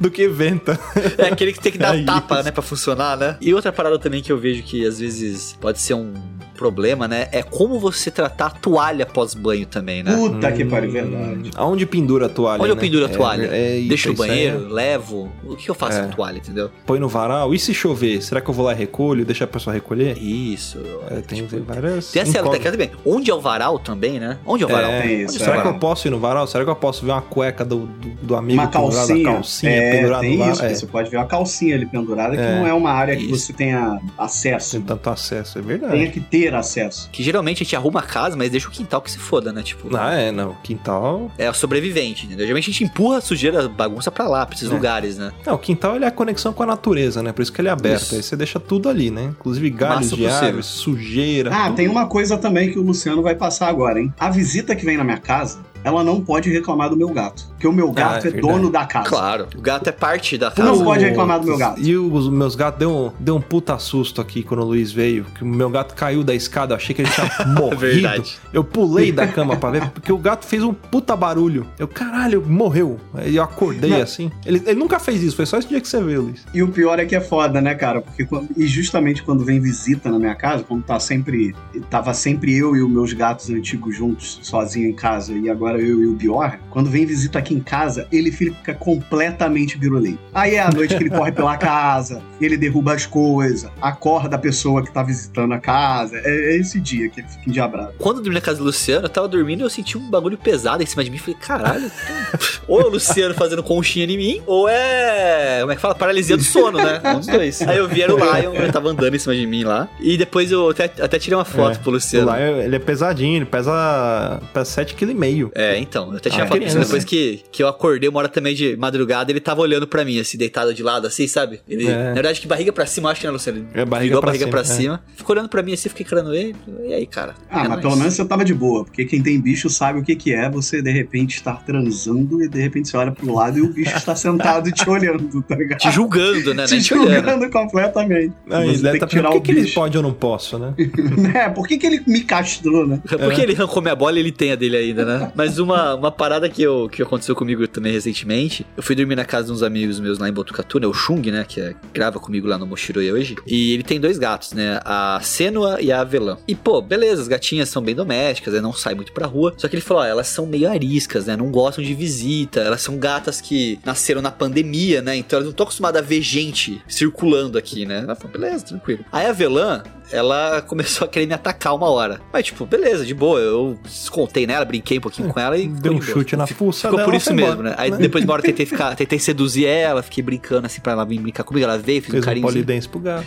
do que venta. É aquele que tem que dar É tapa, isso. né, pra funcionar, né? E outra parada também que eu vejo que às vezes pode ser um problema, né, é como você tratar a toalha pós-banho também, né? Puta que pariu, verdade. Hum, Aonde pendura a toalha? Onde eu né? penduro a É, toalha? é, isso, Deixo no banheiro, levo. O que eu faço É. com a toalha, entendeu? é- põe no varal. E se chover? Será que eu vou lá e recolho? Deixa a pessoa recolher? Isso. É, tem tipo, várias. Tem essa incógnitas. técnica também. Onde é o varal também, né? Onde é o varal? É, Tem Onde isso, é Será que eu posso ir no varal? Será que eu posso ver uma cueca do, do, do amigo Uma pendurada, calcinha. calcinha é, pendurada tem no varal? isso. É, Você pode ver uma calcinha ali pendurada, que É, não é uma área que você tenha acesso. tem tanto acesso, é verdade. Tenha que ter acesso. Que geralmente a gente arruma a casa, mas deixa o quintal que se foda, né? Tipo, Ah, é, não. Quintal. é o sobrevivente, entendeu? Geralmente a gente empurra a sujeira, a bagunça pra lá, pra esses É. lugares, né? Não, o quintal ele é a conexão com a natureza, né? Por isso que ele é aberto. Isso. Aí você deixa tudo ali, né? Inclusive galhos máximo de árvores, sujeira. Ah, tudo. tem uma coisa também que o Luciano vai passar agora, hein? A visita que vem na minha casa, ela não pode reclamar do meu gato. Porque o meu gato é é, verdade. dono da casa. Claro. O gato é parte da Tu casa. não pode reclamar do meu gato. E os meus gatos deu um, deu um puta susto aqui quando o Luiz veio. Que o meu gato caiu da escada, eu achei que ele tinha morrido. Verdade. Eu pulei da cama pra ver, porque o gato fez um puta barulho. Eu, caralho, morreu. Aí eu acordei Não. assim. Ele, ele nunca fez isso, foi só esse dia que você veio, Luiz. E o pior é que é foda, né, cara? Porque quando- e justamente quando vem visita na minha casa, como tá sempre tava sempre eu e os meus gatos antigos juntos, sozinho em casa, e agora eu e o Bior, quando vem visita aqui em casa, ele fica completamente birulei. Aí é a noite que ele corre pela casa, ele derruba as coisas, acorda a pessoa que tá visitando a casa. É, é esse dia que ele fica endiabrado. Quando eu dormi na casa do Luciano, eu tava dormindo e eu senti um bagulho pesado em cima de mim. Falei, caralho, ou é o Luciano fazendo conchinha em mim, ou é. Como é que fala? Paralisia do sono, né? Um dos dois. Aí eu vi era o Lion, ele tava andando em cima de mim lá. E depois eu até, até tirei uma foto É. pro O Luciano. Lion, ele é pesadinho, ele pesa, pesa 7,5 kg. É, então, eu até tirei Ah, criança. Luciano depois que, que eu acordei uma hora também de madrugada, ele tava olhando pra mim, assim, deitado de lado, assim, sabe? Ele, É. Na verdade, que barriga pra cima, eu acho que né, Luciano? Ele É, barriga virou a pra barriga cima, pra é. cima. Ficou olhando pra mim assim, fiquei crando ele. E aí, cara? Ah, É mas nóis. pelo menos você tava de boa, porque quem tem bicho sabe o que, que é você de repente estar transando e de repente você olha pro lado e o bicho está sentado te olhando, tá ligado? Te julgando, né? Te Nem te julgando completamente. Aí ele você deve tem tá que tirar pensando, por o que, que ele pode ou não posso, né? É, por que, que ele me castrou, né? Porque ele arrancou minha bola e ele tem a dele ainda, né? Mas Mas uma, uma parada que, eu, que aconteceu comigo também recentemente, eu fui dormir na casa de uns amigos meus lá em Botucatu, né? O Chung, né? Que é, grava comigo lá no Mochiroia hoje. E ele tem dois gatos, né? A Senua e a Avelã. E, pô, beleza, as gatinhas são bem domésticas, né? Não saem muito pra rua. Só que ele falou, ó, elas são meio ariscas, né? Não gostam de visita. Elas são gatas que nasceram na pandemia, né? Então elas não estão acostumadas a ver gente circulando aqui, né? Ela falou, beleza, tranquilo. Aí a Avelã, ela começou a querer me atacar uma hora. Mas, tipo, beleza, de boa. Eu descontei nela, brinquei um pouquinho com ela e. Deu um chute na fuça Ficou dela, por isso mesmo, embora, né? Aí né? depois de uma hora eu tentei ficar, tentei seduzir ela, fiquei brincando assim pra ela vir brincar comigo. Ela veio, fiz Fez um um carinho. polidense pro gato.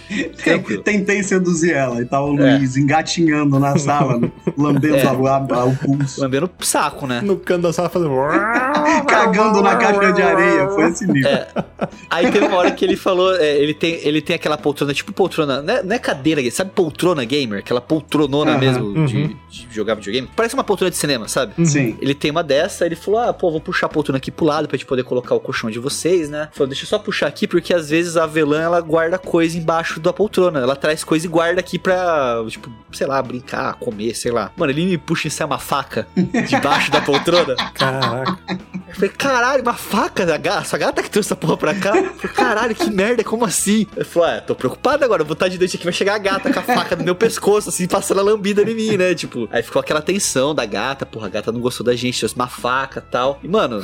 Tentei seduzir ela e tava o É. Luiz engatinhando na sala, lambendo É. a- a- o pulso, Lambendo o saco, né? No canto da sala fazendo. cagando na caixa de areia. Foi esse nível. É. Aí teve uma hora que ele falou, é, ele, tem, ele tem aquela poltrona, tipo poltrona, não é, não é cadeira, sabe poltrona gamer? Aquela poltronona Aham, mesmo de, uhum. de jogar videogame. Parece uma poltrona de cinema, sabe? Sim. Ele tem uma dessa, ele falou: Ah, pô, vou puxar a poltrona aqui pro lado pra gente poder colocar o colchão de vocês, né? Falou, deixa eu só puxar aqui, porque às vezes a Avelã ela guarda coisa embaixo da poltrona. Ela traz coisa e guarda aqui pra, tipo, sei lá, brincar, comer, sei lá. Mano, ele me puxa e sai uma faca debaixo da poltrona. Caraca. Eu falei, caralho, uma faca da gata? Essa gata que trouxe essa porra pra cá? Eu falei, caralho, que merda, como assim? Eu falei, ah, tô preocupado agora, vou estar de noite aqui, vai chegar a gata com a faca no meu pescoço, assim, passando a lambida em mim, né? Tipo, aí ficou aquela tensão da gata, porra, a gata não gostou da gente, trouxe uma faca e tal. E, mano,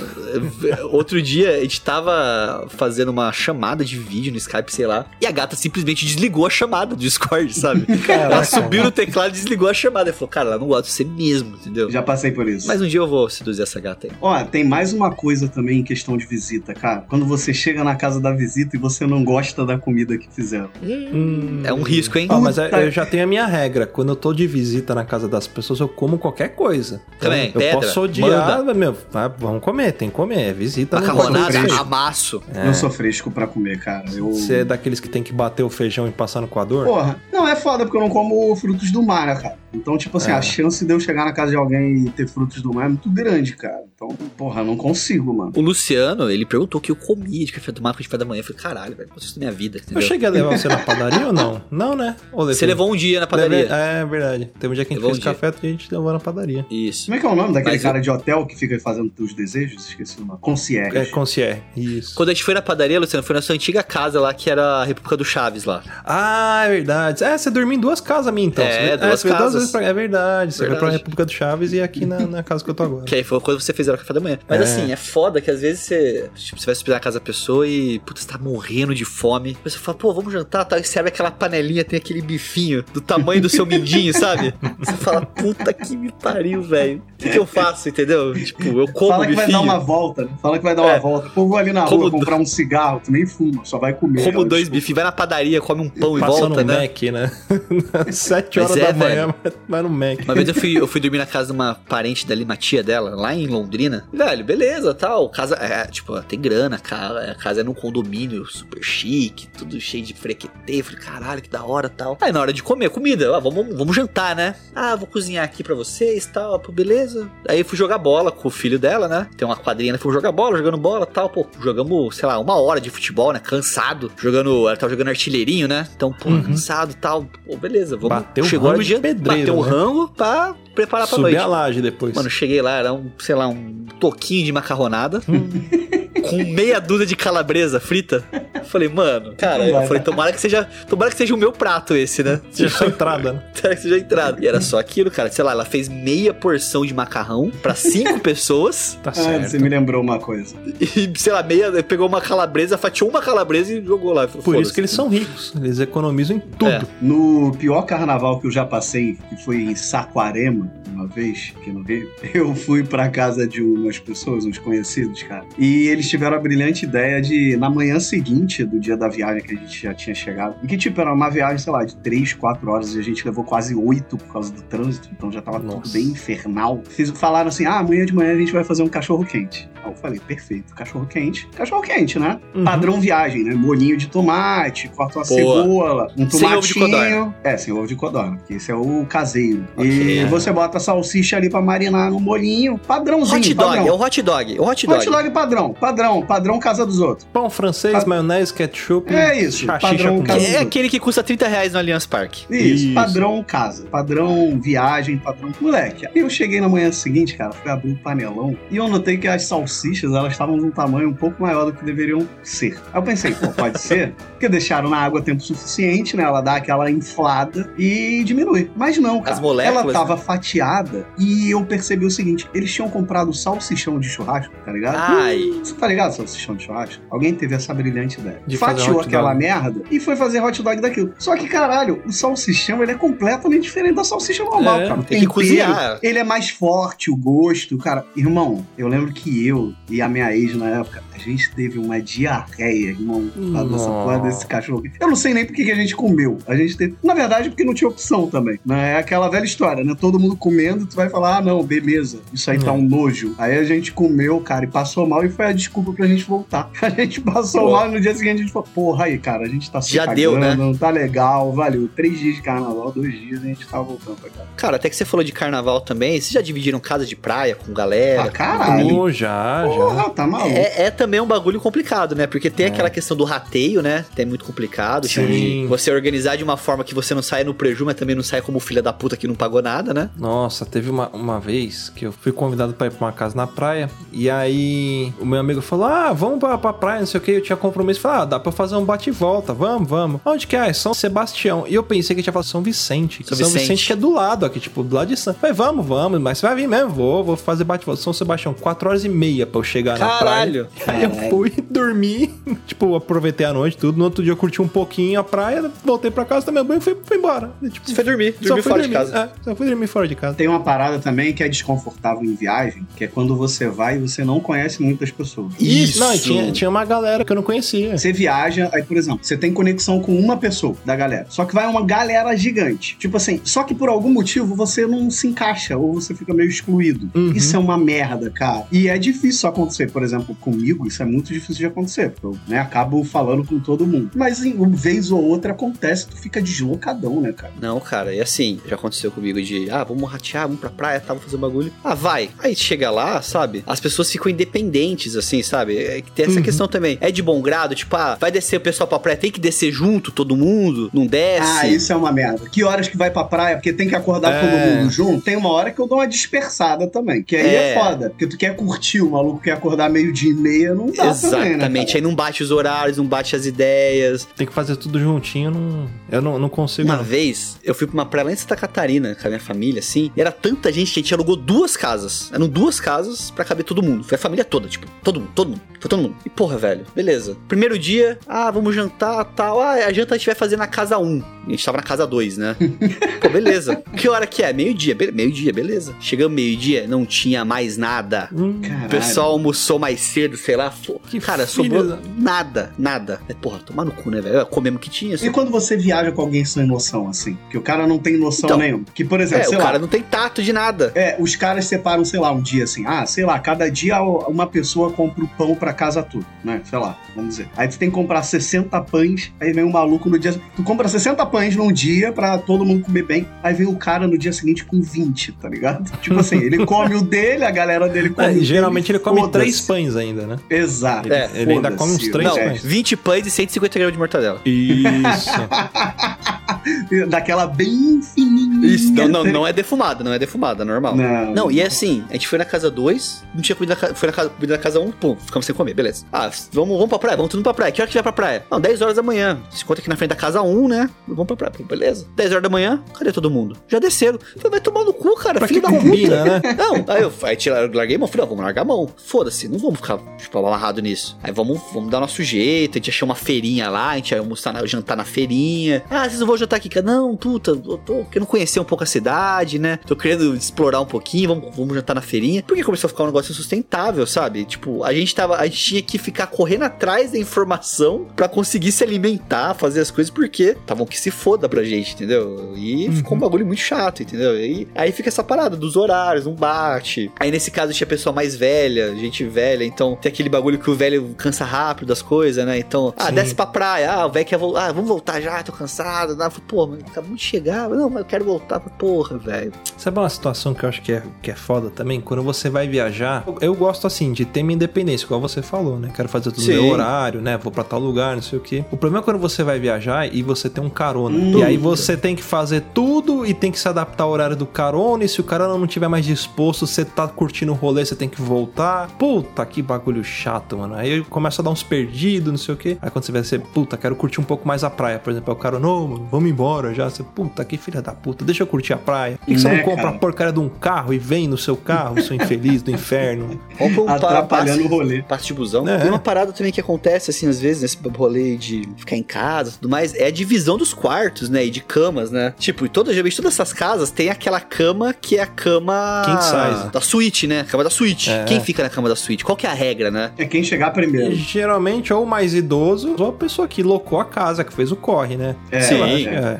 outro dia a gente tava fazendo uma chamada de vídeo no Skype, sei lá, e a gata simplesmente desligou a chamada do Discord, sabe? ela Caraca, subiu no teclado e desligou a chamada. Ele falou, cara, ela não gosta de você mesmo, entendeu? Já passei por isso. Mas um dia eu vou seduzir essa gata aí. Ó, tem mais uma coisa também em questão de visita, cara. Quando você chega na casa da visita e você não gosta da comida que fizeram. Hum. É um risco, hein? Ah, mas é- Puta eu já tenho a minha regra. Quando eu tô de visita na casa das pessoas, eu como qualquer coisa. Então, Também, Eu pedra, posso odiar, manda. meu, vamos comer, tem que comer. É visita, Macarronada, comer. amasso. É. Eu sou fresco pra comer, cara. Eu... Você é daqueles que tem que bater o feijão e passar no coador? Porra, não, é foda porque eu não como frutos do mar, né, cara? Então, tipo assim, É. a chance de eu chegar na casa de alguém e ter frutos do mar é muito grande, cara. Então, porra, eu não consigo, mano. O Luciano, ele perguntou o que eu comia de café do mar com café da manhã. Eu falei, caralho, velho, isso da minha vida, eu entendeu? cheguei a levar você na padaria ou não? Não, né? Ou? Você levou um dia na padaria. Levei- É verdade. Tem um dia que a gente Levou fez um café, outro dia a gente levou na padaria. Isso. Como é que é o nome daquele Mas cara de hotel que fica fazendo teus desejos? Esqueci o nome. Concierge. É, concierge. Isso. Quando a gente foi na padaria, Luciano, foi na sua antiga casa lá, que era a República do Chaves lá. Ah, é verdade. É, você dormiu em duas casas minha, então. É, Você- duas você veio casas. vezes pra... É verdade. Você veio pra Verdade. República do Chaves e aqui na, na casa que eu tô agora. Que aí foi quando você fez o café da manhã. Mas É. assim, é foda que às vezes você, tipo, você vai hospedar na casa da pessoa e, puta, você tá morrendo de fome. Você fala, pô, vamos jantar, tá? E serve aquela panelinha, tem aquele bifinho do tamanho do seu mindinho, sabe? Você fala, puta que me pariu, velho. O que, que eu faço, entendeu? Tipo, eu como Fala que vai dar bifinho. uma volta, né? Fala que vai dar É. uma volta. Pô, vou ali na Como rua do- comprar um cigarro, tu nem fuma, só vai comer. Como dois desculpa. bifinhos, vai na padaria, come um pão e Passa volta, no né? Mac, né? Sete horas é, da manhã, vai no Mac. Uma vez eu fui, eu fui dormir na casa de uma parente dali, uma tia dela, lá em Londrina. Velho, beleza, tal. Casa, é, tipo, ela tem grana, cara. A casa é num condomínio super chique, tudo cheio de frequetê. Eu falei, caralho, que da hora, tal. Aí na hora de comer comida, ah, vamos, vamos jantar, né? Ah, vou cozinhar aqui pra vocês, tal, pô, beleza. Aí eu fui jogar bola com o filho dela, né? Tem uma quadrinha, né? Fui jogar bola, jogando bola, tal, pô. Jogamos, sei lá, uma hora de futebol, né? Cansado. Jogando, ela tava jogando artilheirinho, né? Então, pô, Uhum. cansado, tal. Pô, beleza, vamos. Bateu o Chegou hora rango de de pedreiro, Bateu o né? rango pra preparar pra Subir noite. a laje depois. Mano, cheguei lá, era um, sei lá, um toquinho de macarronada. com meia dúzia de calabresa frita. Falei, mano, cara, eu falei, tomara que seja. Tomara que seja o meu prato esse, né? Seja sua entrada, né? Tomara que seja a entrada. E era só aquilo, cara. Sei lá, ela fez meia porção de macarrão pra cinco pessoas. Tá Ah, certo. você me lembrou uma coisa. E, sei lá, meia. Pegou uma calabresa, fatiou uma calabresa e jogou lá. Por isso que eles são ricos. Eles economizam em tudo. É. No pior carnaval que eu já passei, que foi em Saquarema, uma vez, aqui no Rio, eu fui pra casa de umas pessoas, uns conhecidos, cara. E eles tiveram a brilhante ideia de, na manhã seguinte do dia da viagem que a gente já tinha chegado, e que, tipo, era uma viagem, sei lá, de 3, 4 horas, e a gente levou quase 8 por causa do trânsito, então já tava tudo Nossa. bem infernal. Fiz, falaram assim: ah, amanhã de manhã a gente vai fazer um cachorro quente. Aí eu falei, perfeito, cachorro quente. Cachorro quente, né? Uhum. Padrão viagem, né? Molinho de tomate, corta uma Boa. cebola, um Sem ovo de tomatinho. É, sem ovo de codorna, porque esse é o caseiro. Ok. E você bota a salsicha ali pra marinar no molinho, padrãozinho, Hot dog, padrão. é o hot dog. O hot dog. Hot dog padrão, padrão, padrão casa dos outros. Pão francês, Pa- maionese, ketchup. É isso, padrão. Que é aquele que custa 30 reais no Allianz Parque. Isso, Isso. padrão casa, padrão viagem, padrão moleque. Aí eu cheguei na manhã seguinte, cara, fui abrir o panelão e eu notei que as salsichas, elas estavam de um tamanho um pouco maior do que deveriam ser. Aí eu pensei, pô, pode ser, porque deixaram na água tempo suficiente, né? Ela dá aquela inflada e diminui. Mas não, cara. As moléculas, ela tava né? fatiada e eu percebi o seguinte, eles tinham comprado salsichão de churrasco, tá ligado? Ai. Você tá ligado, salsichão de churrasco? Alguém teve essa brilhante ideia. De Fatiou aquela merda e foi fazer hot dog daquilo. Só que, caralho, o salsichão, ele é completamente diferente da salsicha normal, É, cara. Tem que cozinhar. Ele é mais forte, o gosto, cara. Irmão, eu lembro que eu e a minha ex na época, a gente teve uma diarreia, irmão, dessa Nossa. porra desse cachorro. Eu não sei nem por que a gente comeu. A gente teve. Na verdade, porque não tinha opção também. Né? É aquela velha história, né? Todo mundo comendo, tu vai falar, ah, não, beleza, isso aí tá É. um nojo. Aí a gente comeu, cara, e passou mal e foi a desculpa pra gente voltar. A gente passou Pô. mal e no dia seguinte a gente falou, porra aí, cara, a gente tá se Já deu, né? cagando, tá legal, valeu. Três dias de carnaval, dois dias a gente tá voltando pra cá. Cara, até que você falou de carnaval também. Vocês já dividiram casa de praia com galera? Ah, caralho. Oh, já, já. Porra, tá maluco. É, é também um bagulho complicado, né? Porque tem É. aquela questão do rateio, né? É muito complicado. tipo, Sim. de você organizar de uma forma que você não saia no preju, mas também não saia como filha da puta que não pagou nada, né? Nossa, teve uma, uma vez que eu fui convidado pra ir pra uma casa na praia. E aí o meu amigo falou: Ah, vamos pra, pra praia, não sei o que. Eu tinha compromisso. Falei: Ah, dá pra fazer um bate e volta. Vamos, vamos. Onde que é? São Sebastião. E eu pensei que tinha falado São Vicente. São São, Vicente. Vicente. que é do lado aqui, tipo, do lado de São. Falei: Vamos, vamos. Mas você vai vir mesmo? Vou, vou fazer bate e volta. São Sebastião, 4 horas e meia pra eu chegar na praia. Caralho! Aí eu fui dormir, tipo, aproveitei a noite, tudo. No outro dia eu curti um pouquinho a praia, voltei pra casa, tomei banho e fui, fui embora. E, tipo, Você foi dormir, só dormir fui fora de dormir. casa. É, só fui dormir fora de casa. Tem uma parada também que é desconfortável em viagem, que é quando você vai e você não conhece muitas pessoas. Isso! Não, e tinha, tinha uma galera que eu não conhecia. Você viaja, aí, por exemplo, você tem conexão com uma pessoa da galera. Só que vai uma galera gigante. Tipo assim, só que por algum motivo você não se encaixa ou você fica meio excluído. Uhum. Isso é uma merda, cara. E é difícil acontecer. Por exemplo, comigo, isso é muito difícil de acontecer. Porque eu né, acabo falando com todo mundo. Mas em uma vez ou outra acontece, tu fica deslocadão, né, cara? Não, cara, e assim, já aconteceu comigo de, ah, vamos ratear, vamos pra praia, tá, vamos fazer um bagulho. Ah, vai. Aí chega lá, sabe? As pessoas ficam independentes, assim, sabe? É que tem essa Uhum. questão também. É de bom grado, tipo, ah, vai descer o pessoal pra praia, tem que descer junto, todo mundo, não desce. Ah, isso é uma merda. Que horas que vai pra praia? Porque tem que acordar É. todo mundo junto. Tem uma hora que eu dou uma dispersada também. Que aí é, É. foda. Porque tu quer curtir, o maluco quer acordar meio-dia e meia, não dá também, né? Exatamente. Aí não bate os horários, não bate as ideias. Tem que fazer tudo juntinho, não, eu não, não consigo. Uma não. vez, eu fui pra uma praia lá em Santa Catarina com a minha família, assim, e era tanta gente que a gente alugou duas casas. Eram duas casas pra caber todo mundo. Foi a família toda, tipo, todo mundo, todo mundo. Foi todo mundo. E porra, velho, beleza. Primeiro dia, ah, vamos jantar, tal. Ah, a janta a gente vai fazer na casa 1. E a gente tava na casa 2, né? Pô, beleza. Que hora que é? Meio-dia. Be meio-dia, beleza. Chegamos meio-dia, não tinha mais nada. Hum. O pessoal almoçou mais cedo, sei lá. Que cara, sobrou da- nada, nada. É, porra, tomar no cu, né, velho? Comemos o que tinha. E quando você viaja com alguém sem noção, assim? Que o cara não tem noção Então, nenhuma. Que, por exemplo, É, sei o lá. cara não tem tato de nada. É, os caras separam, sei lá, um dia assim. Ah, sei lá, cada dia uma pessoa compra o pão pra casa toda, né? Sei lá, vamos dizer. Aí tu tem que comprar 60 pães, aí vem um maluco no dia. Tu compra 60 pães num dia pra todo mundo comer bem, aí vem o cara no dia seguinte com 20, tá ligado? Tipo assim, ele come o dele, a galera dele come É, o dele. geralmente ele come três pães ainda, né? Exato. Ele, É, ele ainda come uns três Não, pães. 20 pães e 150 gramas de mortadela. Isso. Daquela bem fininha. Isso, não, não, não é defumada, não é defumada, é normal. Não. Não, e é assim, a gente foi na casa 2, não tinha comida na casa, foi na casa, comida na casa 1, um, pum, ficamos sem comer, beleza. Ah, vamos, vamos pra praia, vamos tudo pra praia. Que hora que vai pra praia? Não, 10 horas da manhã. Se conta aqui na frente da casa 1, um, né? Vamos pra praia, pum, beleza. 10 horas da manhã, cadê todo mundo? Já desceram. Falei, vai tomar no cu, cara, Pra filho que da combina, puta. né? Não, aí eu, aí tira- eu larguei a mão, falei, não, vamos largar a mão. Foda-se, não vamos ficar, tipo, amarrado nisso. Aí vamos, vamos dar nosso jeito, a gente achou uma feirinha lá, a gente ia almoçar, jantar na feirinha. Ah, vocês não vão jantar cara? Não, puta, eu tô, não conhecer um pouco a cidade, né? Tô querendo explorar um pouquinho, vamos, vamos jantar na feirinha. Porque começou a ficar um negócio insustentável, sabe? Tipo, a gente tava. A gente tinha que ficar correndo atrás da informação pra conseguir se alimentar, fazer as coisas, porque estavam que se foda pra gente, entendeu? E ficou um bagulho muito chato, entendeu? E aí fica essa parada dos horários, não bate. Aí nesse caso tinha pessoa mais velha, gente velha, então tem aquele bagulho que o velho cansa rápido das coisas, né? Então, ah, Sim. desce pra praia, ah, o velho quer voltar, ah, vamos voltar já, tô cansado. né? Pô, mas acabou de chegar, não, mas eu quero voltar. Porra, velho. Sabe uma situação que eu acho que é, que é foda também? Quando você vai viajar, eu- eu gosto assim de ter minha independência, igual você falou, né? Quero fazer tudo no meu horário, né? Vou pra tal lugar, não sei o quê. O problema é quando você vai viajar e você tem um carona. Hum. E aí você tem que fazer tudo e tem que se adaptar ao horário do carona. E se o carona não tiver mais disposto, você tá curtindo o rolê, você tem que voltar. Puta, que bagulho chato, mano. Aí começa a dar uns perdidos, não sei o quê. Aí quando você vai ser, puta, quero curtir um pouco mais a praia. Por exemplo, aí o cara, não, mano, vamos embora já. Você, puta, que filha da puta, deixa eu curtir a praia. Por que, que você Né, não compra cara? a porcaria de um carro e vem no seu carro, seu infeliz do inferno? Compra um pa- Atrapalhando passe- o rolê. Passe de busão. É. Tem uma parada também que acontece, assim, às vezes, nesse rolê de ficar em casa e tudo mais, é a divisão dos quartos, né? E de camas, né? Tipo, em toda, geralmente todas essas casas tem aquela cama que é a cama. King size. Da suíte, né? Cama da suíte. É. Quem fica na cama da suíte? Qual que é a regra, né? É quem chegar primeiro. Geralmente, ou o mais idoso, ou a pessoa que locou a casa, que fez o corre, né? É, Sim.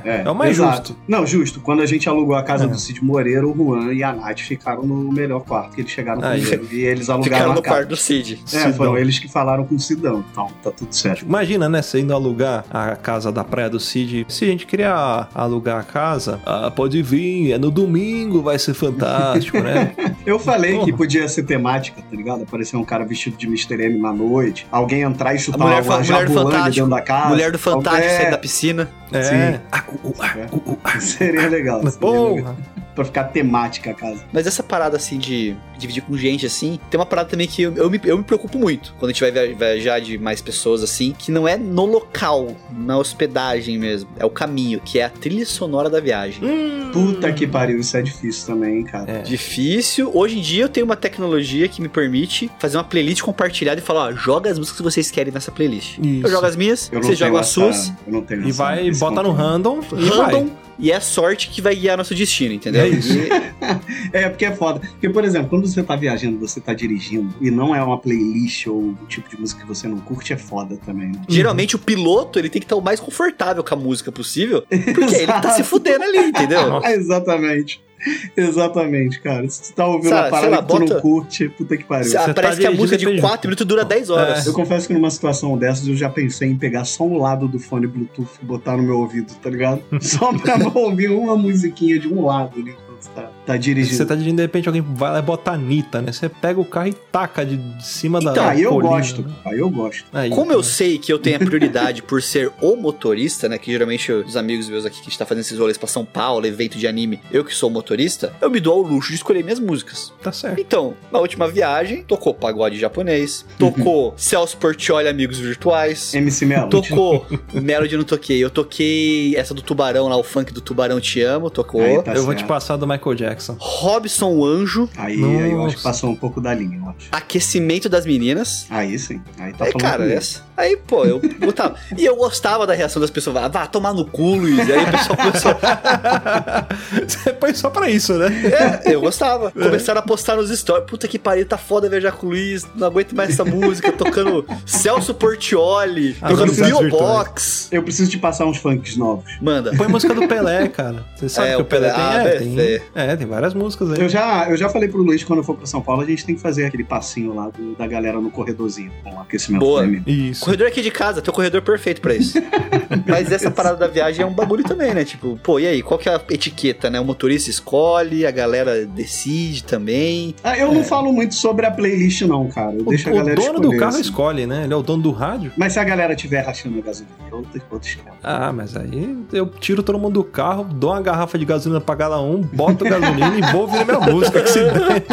Que é, é o mais exato. justo. Não, justo. Quando a gente alugou a casa É. do Cid Moreira, o Juan e a Nath ficaram no melhor quarto, que eles chegaram Aí, primeiro. E eles alugaram Ficaram a no casa. quarto do Cid. É, Sidão. foram eles que falaram com o Sidão. Então, tá tudo certo. Imagina, né? Você indo alugar a casa da praia do Cid. Se a gente querer alugar a casa, ah, pode vir, é no domingo, vai ser fantástico, né? Eu falei Porra. que podia ser temática, tá ligado? Aparecer um cara vestido de Mr. M na noite, alguém entrar e chutar A mulher uma mulher dentro da casa. Mulher do Fantástico É, sair da piscina. É. Sim. Ah, uh, uh, ah, uh, uh, ah. Seria legal. Mas, seria legal. Porra. Pra ficar temática a casa. Mas essa parada assim de dividir com gente assim, tem uma parada também que eu, eu me, eu me preocupo muito quando a gente vai via- viajar de mais pessoas assim, que não é no local, na hospedagem mesmo, é o caminho, que é a trilha sonora da viagem. Puta que pariu, isso é difícil também, hein, cara. É. Difícil. Hoje em dia eu tenho uma tecnologia que me permite fazer uma playlist compartilhada e falar, ó, joga as músicas que vocês querem nessa playlist. Isso. Eu jogo as minhas, vocês jogam as essa- suas, Eu não tenho E essa- vai, bota no random e random, vai. e é a sorte que vai guiar nosso destino, entendeu? É isso. E- É, porque é foda. Porque, por exemplo, quando você tá viajando, você tá dirigindo, e não é uma playlist ou um tipo de música que você não curte, é foda também, né? Geralmente o piloto ele tem que estar o mais confortável com a música possível, porque é ele que tá se fudendo ali, entendeu? Exatamente. Exatamente, cara. Se tu tá ouvindo Sabe, a parada lá, que tu bota- não curte, puta que pariu. Cê- tá parece que a música de tem 4 junto. minutos dura 10 horas. Eu confesso que numa situação dessas eu já pensei em pegar só um lado do fone Bluetooth e botar no meu ouvido, tá ligado? Só pra ouvir uma musiquinha de um lado ali quando você tá, tá dirigindo. Você tá dirigindo, de repente alguém vai lá e bota a Anitta, né? Você pega o carro e taca de de cima da Então, da Aí eu colina, gosto, né? aí eu gosto. Aí, Como eu sei que eu tenho a prioridade por ser o motorista, né? Que geralmente os amigos meus aqui que a gente tá fazendo esses rolês pra São Paulo, evento de anime, eu que sou o motorista, eu me dou ao luxo de escolher minhas músicas. Tá certo. Então, na última viagem, tocou pagode japonês, tocou Celso Portioli Amigos Virtuais, MC Melo. tocou Melody não toquei, eu toquei essa do Tubarão lá, o funk do Tubarão Te Amo, tocou. Aí tá eu vou certo. te passar do Michael Jackson. Robson o Anjo, Aí, aí eu acho que passou um pouco da linha, eu acho. Aquecimento das Meninas. Aí sim. Aí tá aí, falando cara, essa. Aí, pô, eu botava. e eu gostava da reação das pessoas. Vá, tomar no cu, Luiz. Aí o pessoal começou. Você põe só pra isso, né? É, eu gostava. Começaram a postar nos stories. Puta que pariu, tá foda viajar com o Luiz. Não aguento mais essa música. Tocando Celso Portioli. Ah, tocando músicas Bill virtuais. Box. Eu preciso te passar uns funks novos. Manda. Põe música do Pelé, cara. Você sabe É, que o Pelé, Pelé- ah, tem, é, deve tem, é, tem várias músicas aí. Eu já, eu já falei pro Luiz, quando eu for pra São Paulo, a gente tem que fazer aquele passinho lá do- da galera no corredorzinho, com o aquecimento Boa. Isso. Corredor aqui de casa, tem o corredor perfeito pra isso. Mas essa parada da viagem é um bagulho também, né? Tipo, pô, e aí, qual que é a etiqueta, né? O motorista escolhe, a galera decide também. Ah, eu não falo muito sobre a playlist, não, cara. Eu O, deixo a o galera dono escolher, do carro assim. escolhe, né? Ele é o dono do rádio. Mas se a galera tiver rachando a gasolina, eu outro, outro esquema. Ah, mas aí eu tiro todo mundo do carro, dou uma garrafa de gasolina pra cada um, boto gasolina e vou ouvir minha música. Que se dane.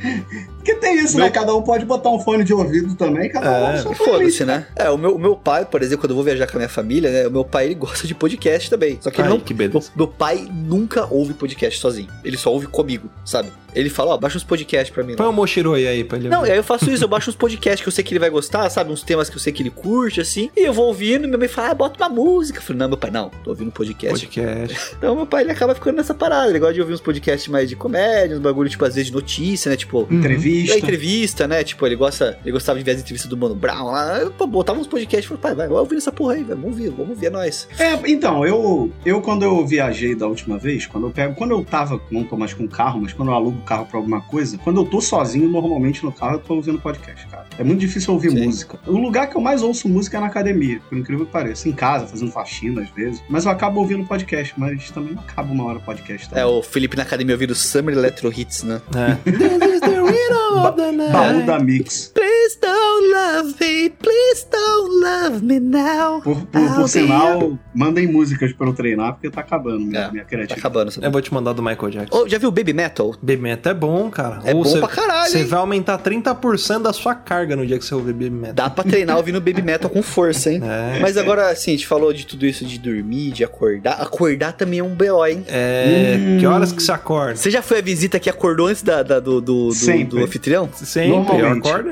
Porque tem isso, Meu- né? Cada um pode botar um fone de ouvido também, cada um É, a sua Foda-se, né? É, o meu, o meu pai, por exemplo, quando eu vou viajar com a minha família, né? O meu pai, ele gosta de podcast também. Só que ele Ai, não... que beleza. Meu, meu pai nunca ouve podcast sozinho. Ele só ouve comigo, sabe? ele fala, ó, baixa uns podcasts pra mim. Põe o Moshiroi aí pra ele Não, e ouvir. aí eu faço isso, eu baixo uns podcasts que eu sei que ele vai gostar, sabe? Uns temas que eu sei que ele curte, assim. E eu vou ouvindo, e minha mãe fala, ah, bota uma música. Eu falei, não, meu pai, não, tô ouvindo podcast. podcast. Então meu pai, ele acaba ficando nessa parada. Ele gosta de ouvir uns podcasts mais de comédia, uns bagulho, tipo, às vezes de notícia, né? Tipo, Entrevista. É entrevista, né? Tipo, ele gosta, ele gostava de ver as entrevistas do Mano Brown lá. Eu pô, botava uns podcasts e falei, pai, vai, vai ouvir essa porra aí, vai, vamos ouvir, vamos ouvir, é nóis. É, então, eu, eu quando eu viajei da última vez, quando eu pego, quando eu tava, não tô mais com carro, mas quando eu alugo o carro pra alguma coisa, quando eu tô sozinho, normalmente no carro eu tô ouvindo podcast, cara. É muito difícil ouvir Sim. música. O lugar que eu mais ouço música é na academia, por incrível que pareça. Em casa, fazendo faxina às vezes. Mas eu acabo ouvindo podcast, mas também não acaba uma hora podcast. É, Também. o Felipe na academia ouvindo Summer Electro Hits, né? É. Rhythm of the night. Baú da Mix. Please don't love me, please don't love me now. Por, por, por sinal, mandem músicas pra eu treinar, porque tá acabando minha, É, minha Tá criatividade. acabando essa Eu vou te mandar do Michael Jackson. Ô, já viu Baby Metal? Baby Metal é bom, cara. É Ou bom você- pra caralho, Você vai aumentar 30% da sua carga no dia que você ouvir Baby Metal. Dá pra treinar ouvindo Baby Metal com força, hein? É. Mas agora, assim, a gente falou de tudo isso de dormir, de acordar. Acordar também é um BO, hein? É. Hum. Que horas que você acorda? Você já foi a visita que acordou antes da, da- do, do, do, Sempre. do anfitrião? Sempre.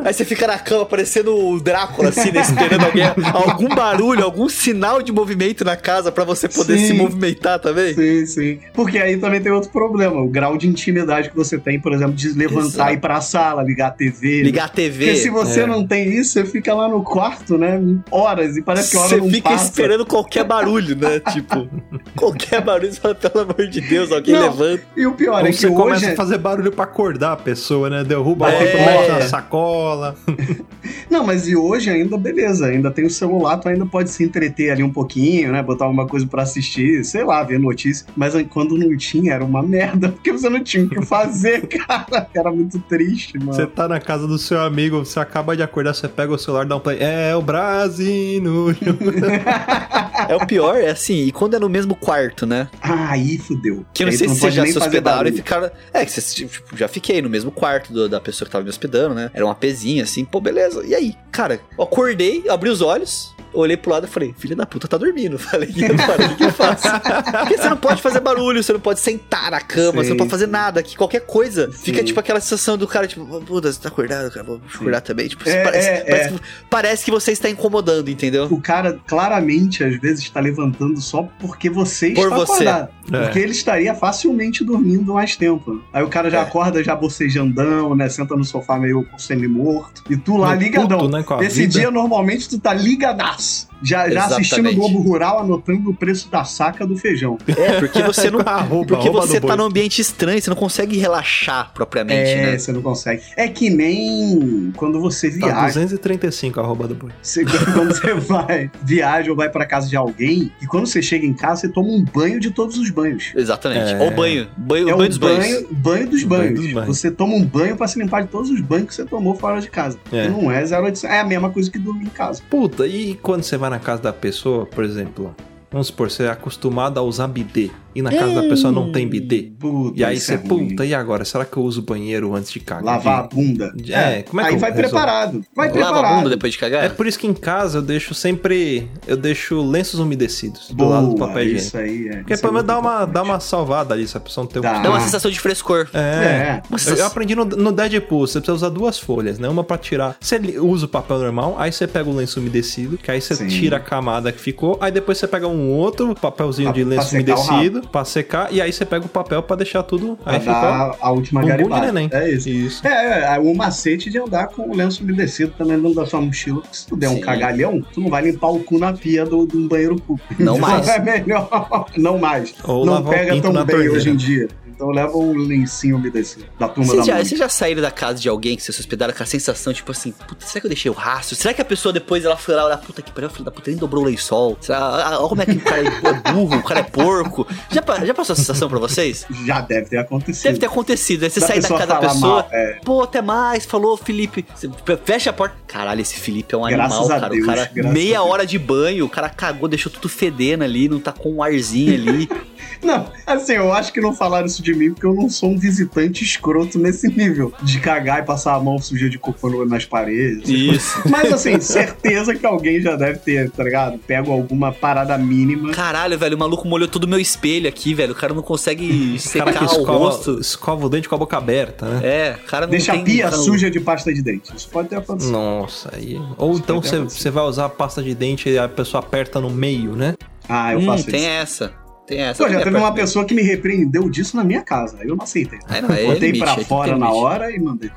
Aí você fica na cama parecendo o Drácula, assim, né, esperando alguém, algum barulho, algum sinal de movimento na casa pra você poder Sim. se movimentar também. Sim, sim. Porque aí também tem outro problema, o grau de intimidade que você tem, por exemplo, de levantar Exato. e ir pra sala, ligar a TV. Ligar a TV. Porque se você É. não tem isso, você fica lá no quarto, né? Horas, e parece que a hora Você não fica passa. esperando qualquer barulho, né? Tipo, qualquer barulho, você fala, pelo amor de Deus, alguém Não. levanta. E o pior Ou é que você começa hoje. a fazer barulho pra acordar a pessoa, né? Derruba a É. mexe na sacola. Não, mas e hoje ainda, beleza, ainda tem o celular, tu ainda pode se entreter ali um pouquinho, né? Botar alguma coisa pra assistir, sei lá, ver notícia. Mas quando não tinha, era uma merda, porque você não tinha o que fazer, cara. Era muito triste, mano. Você tá na casa do seu amigo, você acaba de acordar, você pega o celular, dá um play. É o Brasil. É o pior, é assim, e quando é no mesmo quarto, né? Ah, aí fudeu. Que eu não Aí sei se vocês pode já se hospedaram e ficaram. É, que vocês, tipo, já fiquei no mesmo quarto do- da pessoa que tava me hospedando, né? Era uma pezinha assim, pô, beleza. E aí, cara, eu acordei, abri os olhos. Olhei pro lado e falei, filha da puta, tá dormindo. Falei, e agora, o que eu faço? Porque você não pode fazer barulho, você não pode sentar na cama, você não Sim, pode fazer sim. nada. Que qualquer coisa Sim. fica tipo aquela sensação do cara, tipo, puta, você tá acordado, cara, vou acordar também. Tipo, É, parece, é, parece, que, parece que você está incomodando, entendeu? O cara claramente, às vezes, está levantando só porque você Por está você. acordado. É. Porque ele estaria facilmente dormindo mais tempo. Aí o cara já É. acorda já né? Senta no sofá meio semi-morto. E tu lá ligadão. puto, né, Esse vida. dia, normalmente, tu tá ligadaço. Já, já assistindo o. Globo Rural, anotando o preço da saca do feijão. É, porque você não. Arroba, Porque arroba você tá boi. num ambiente estranho, você não consegue relaxar propriamente, É, né? você não consegue. É que nem quando você Tá viaja. 235 arroba do boi. Você- quando você vai, viaja ou vai pra casa de alguém, e quando você chega em casa, você toma um banho de todos os banhos. Exatamente. É. Ou banho. Banho, É banho dos banho, banhos. banho dos Banho banhos. dos banhos. Você toma um banho pra se limpar de todos os banhos que você tomou fora de casa. É. Não é 0800. É a mesma coisa que dormir em casa. Puta, e quando você vai na casa da pessoa, por exemplo, vamos supor, você é acostumado a usar bidê, e na casa da pessoa não tem bidê. E aí você, é puta, e agora? Será que eu uso o banheiro antes de cagar? Lavar a bunda. É, como é que Aí eu vai resolvo? preparado. Vai Lava a preparado. bunda depois de cagar? É por isso que em casa eu deixo sempre. Eu deixo lenços umedecidos do Boa, lado do papel higiênico. Isso aí é. Porque pelo é menos dá uma, dá uma salvada ali, se a pessoa não tem Dá. um. Dá uma sensação de frescor. É. É. Eu, eu aprendi no, no Deadpool, você precisa usar duas folhas, né? Uma pra tirar. Você usa o papel normal, aí você pega o lenço umedecido, que aí você Sim. tira a camada que ficou, aí depois você pega um outro papelzinho Pra- de lenço secar o umedecido pra secar, e aí você pega o papel pra deixar tudo. Aí fica a última garibada. neném. É isso. Isso. É, é, o macete de andar com o lenço umedecido também dentro da sua mochila. Se tu der um Sim. cagalhão, tu não vai limpar o cu na pia do, de um banheiro público. Não mais. É melhor. Não mais. Ou não pega tão bem torneira. hoje em dia. Então leva um lencinho umedecido da turma da já, mãe. vocês já saíram da casa de alguém que vocês se hospedaram com a sensação, tipo assim, puta, será que eu deixei o rastro? Será que a pessoa depois ela foi lá olhar, puta que pariu, filho da puta, nem dobrou o lençol? Será, ah, olha como é que o cara é burro, o cara é porco. Já, já passou a sensação pra vocês? Já deve ter acontecido. Deve ter acontecido, né? Você Da sai da casa da pessoa, mal, é. pô, até mais, falou, Felipe. Você fecha a porta. Caralho, esse Felipe é um Graças animal, cara. Deus, o cara, meia hora de banho, o cara cagou, deixou tudo fedendo ali, não tá com um arzinho ali. Não, assim, eu acho que não falaram isso de mim porque eu não sou um visitante escroto nesse nível. De cagar e passar a mão suja de cocô nas paredes. Isso. Mas assim, certeza que alguém já deve ter, tá ligado? Pego alguma parada mínima. Caralho, velho, o maluco molhou todo o meu espelho aqui, velho. O cara não consegue O cara secar que o escova, rosto. escova o dente com a boca aberta, né? É, o cara não Deixa tem... a pia cara suja de pasta de dente. Isso pode ter acontecido. Nossa, aí. Ou então pode você, vai usar a pasta de dente e a pessoa aperta no meio, né? Ah, eu Hum, faço tem isso. essa. Tem essa. Pô, já teve é uma pessoa que me repreendeu disso na minha casa. Aí eu não aceitei. Aí não, aí é Botei limite, pra aí fora na hora e mandei.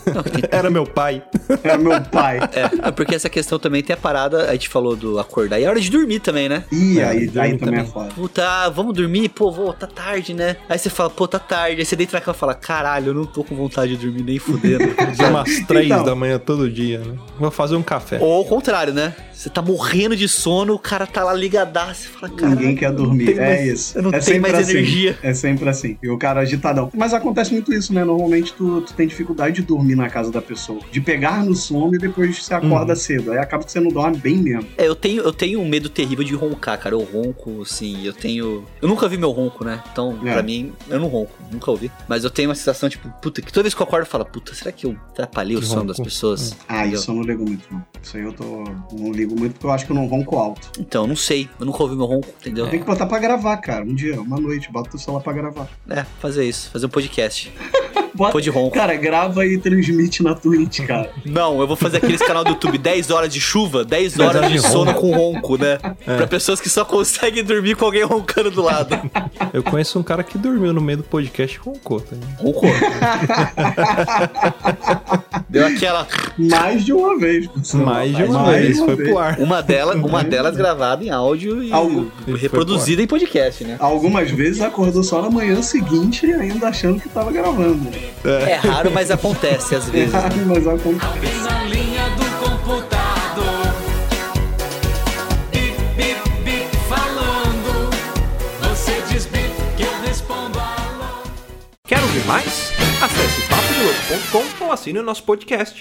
Era meu pai. Era meu pai. É, é porque essa questão também tem a parada, a gente falou do acordar, e a hora de dormir também, né? Ih, É, aí, dorme aí também é foda. Puta, vamos dormir? Pô, vou, tá tarde, né? Aí você fala, pô, tá tarde. Aí você deita na cama e fala, caralho, eu não tô com vontade de dormir nem fudendo. De umas três Então. da manhã todo dia, né? Vou fazer um café. Ou ao contrário, né? Você tá morrendo de sono, o cara tá lá ligadaço. Você fala, cara. Ninguém quer dormir. tenho É isso. eu não é tenho sempre mais assim. energia. É sempre assim. E o cara agitadão. Mas acontece muito isso, né? Normalmente tu, tu tem dificuldade de dormir na casa da pessoa. De pegar no sono e depois você acorda cedo. Aí acaba que você não dorme bem mesmo. É, eu tenho, eu tenho um medo terrível de roncar, cara. Eu ronco, assim, eu tenho. Eu nunca vi meu ronco, né? Então, É. pra mim, eu não ronco, nunca ouvi. Mas eu tenho uma sensação, tipo, puta, que toda vez que eu acordo eu falo, puta, será que eu atrapalhei o Que sono ronco. das pessoas? Ah, Entendeu? isso eu não ligo muito, não. Isso aí eu tô. Não ligo muito porque eu acho que eu não ronco alto. Então, eu não sei. Eu nunca ouvi meu ronco, entendeu? Tem que botar pra gravar, cara. Um dia, uma noite, bota o celular pra gravar. É, fazer isso, fazer um podcast. Bota... Pô de ronco. Cara, grava e transmite na Twitch, cara. Não, eu vou fazer aqueles canal do YouTube 10 horas de chuva, 10 horas horas de de sono com ronco, né? Pra pessoas que só conseguem dormir com alguém roncando do lado. Eu conheço um cara que dormiu no meio do podcast o Cota. né? Roncou. Deu aquela. Mais de uma vez. Mais de uma Mais vez, uma foi vez. pro ar. Uma delas, uma delas gravada em áudio e Algo- reproduzida em podcast, né? Algumas vezes acordou só na manhã seguinte ainda achando que tava gravando. É raro, mas acontece às vezes. Mas acontece. Na linha do computador. Bip, bip, bip, falando. Você diz bip que eu respondo alô. Quer ouvir mais? Acesse papodelouco.com ou assine o nosso podcast.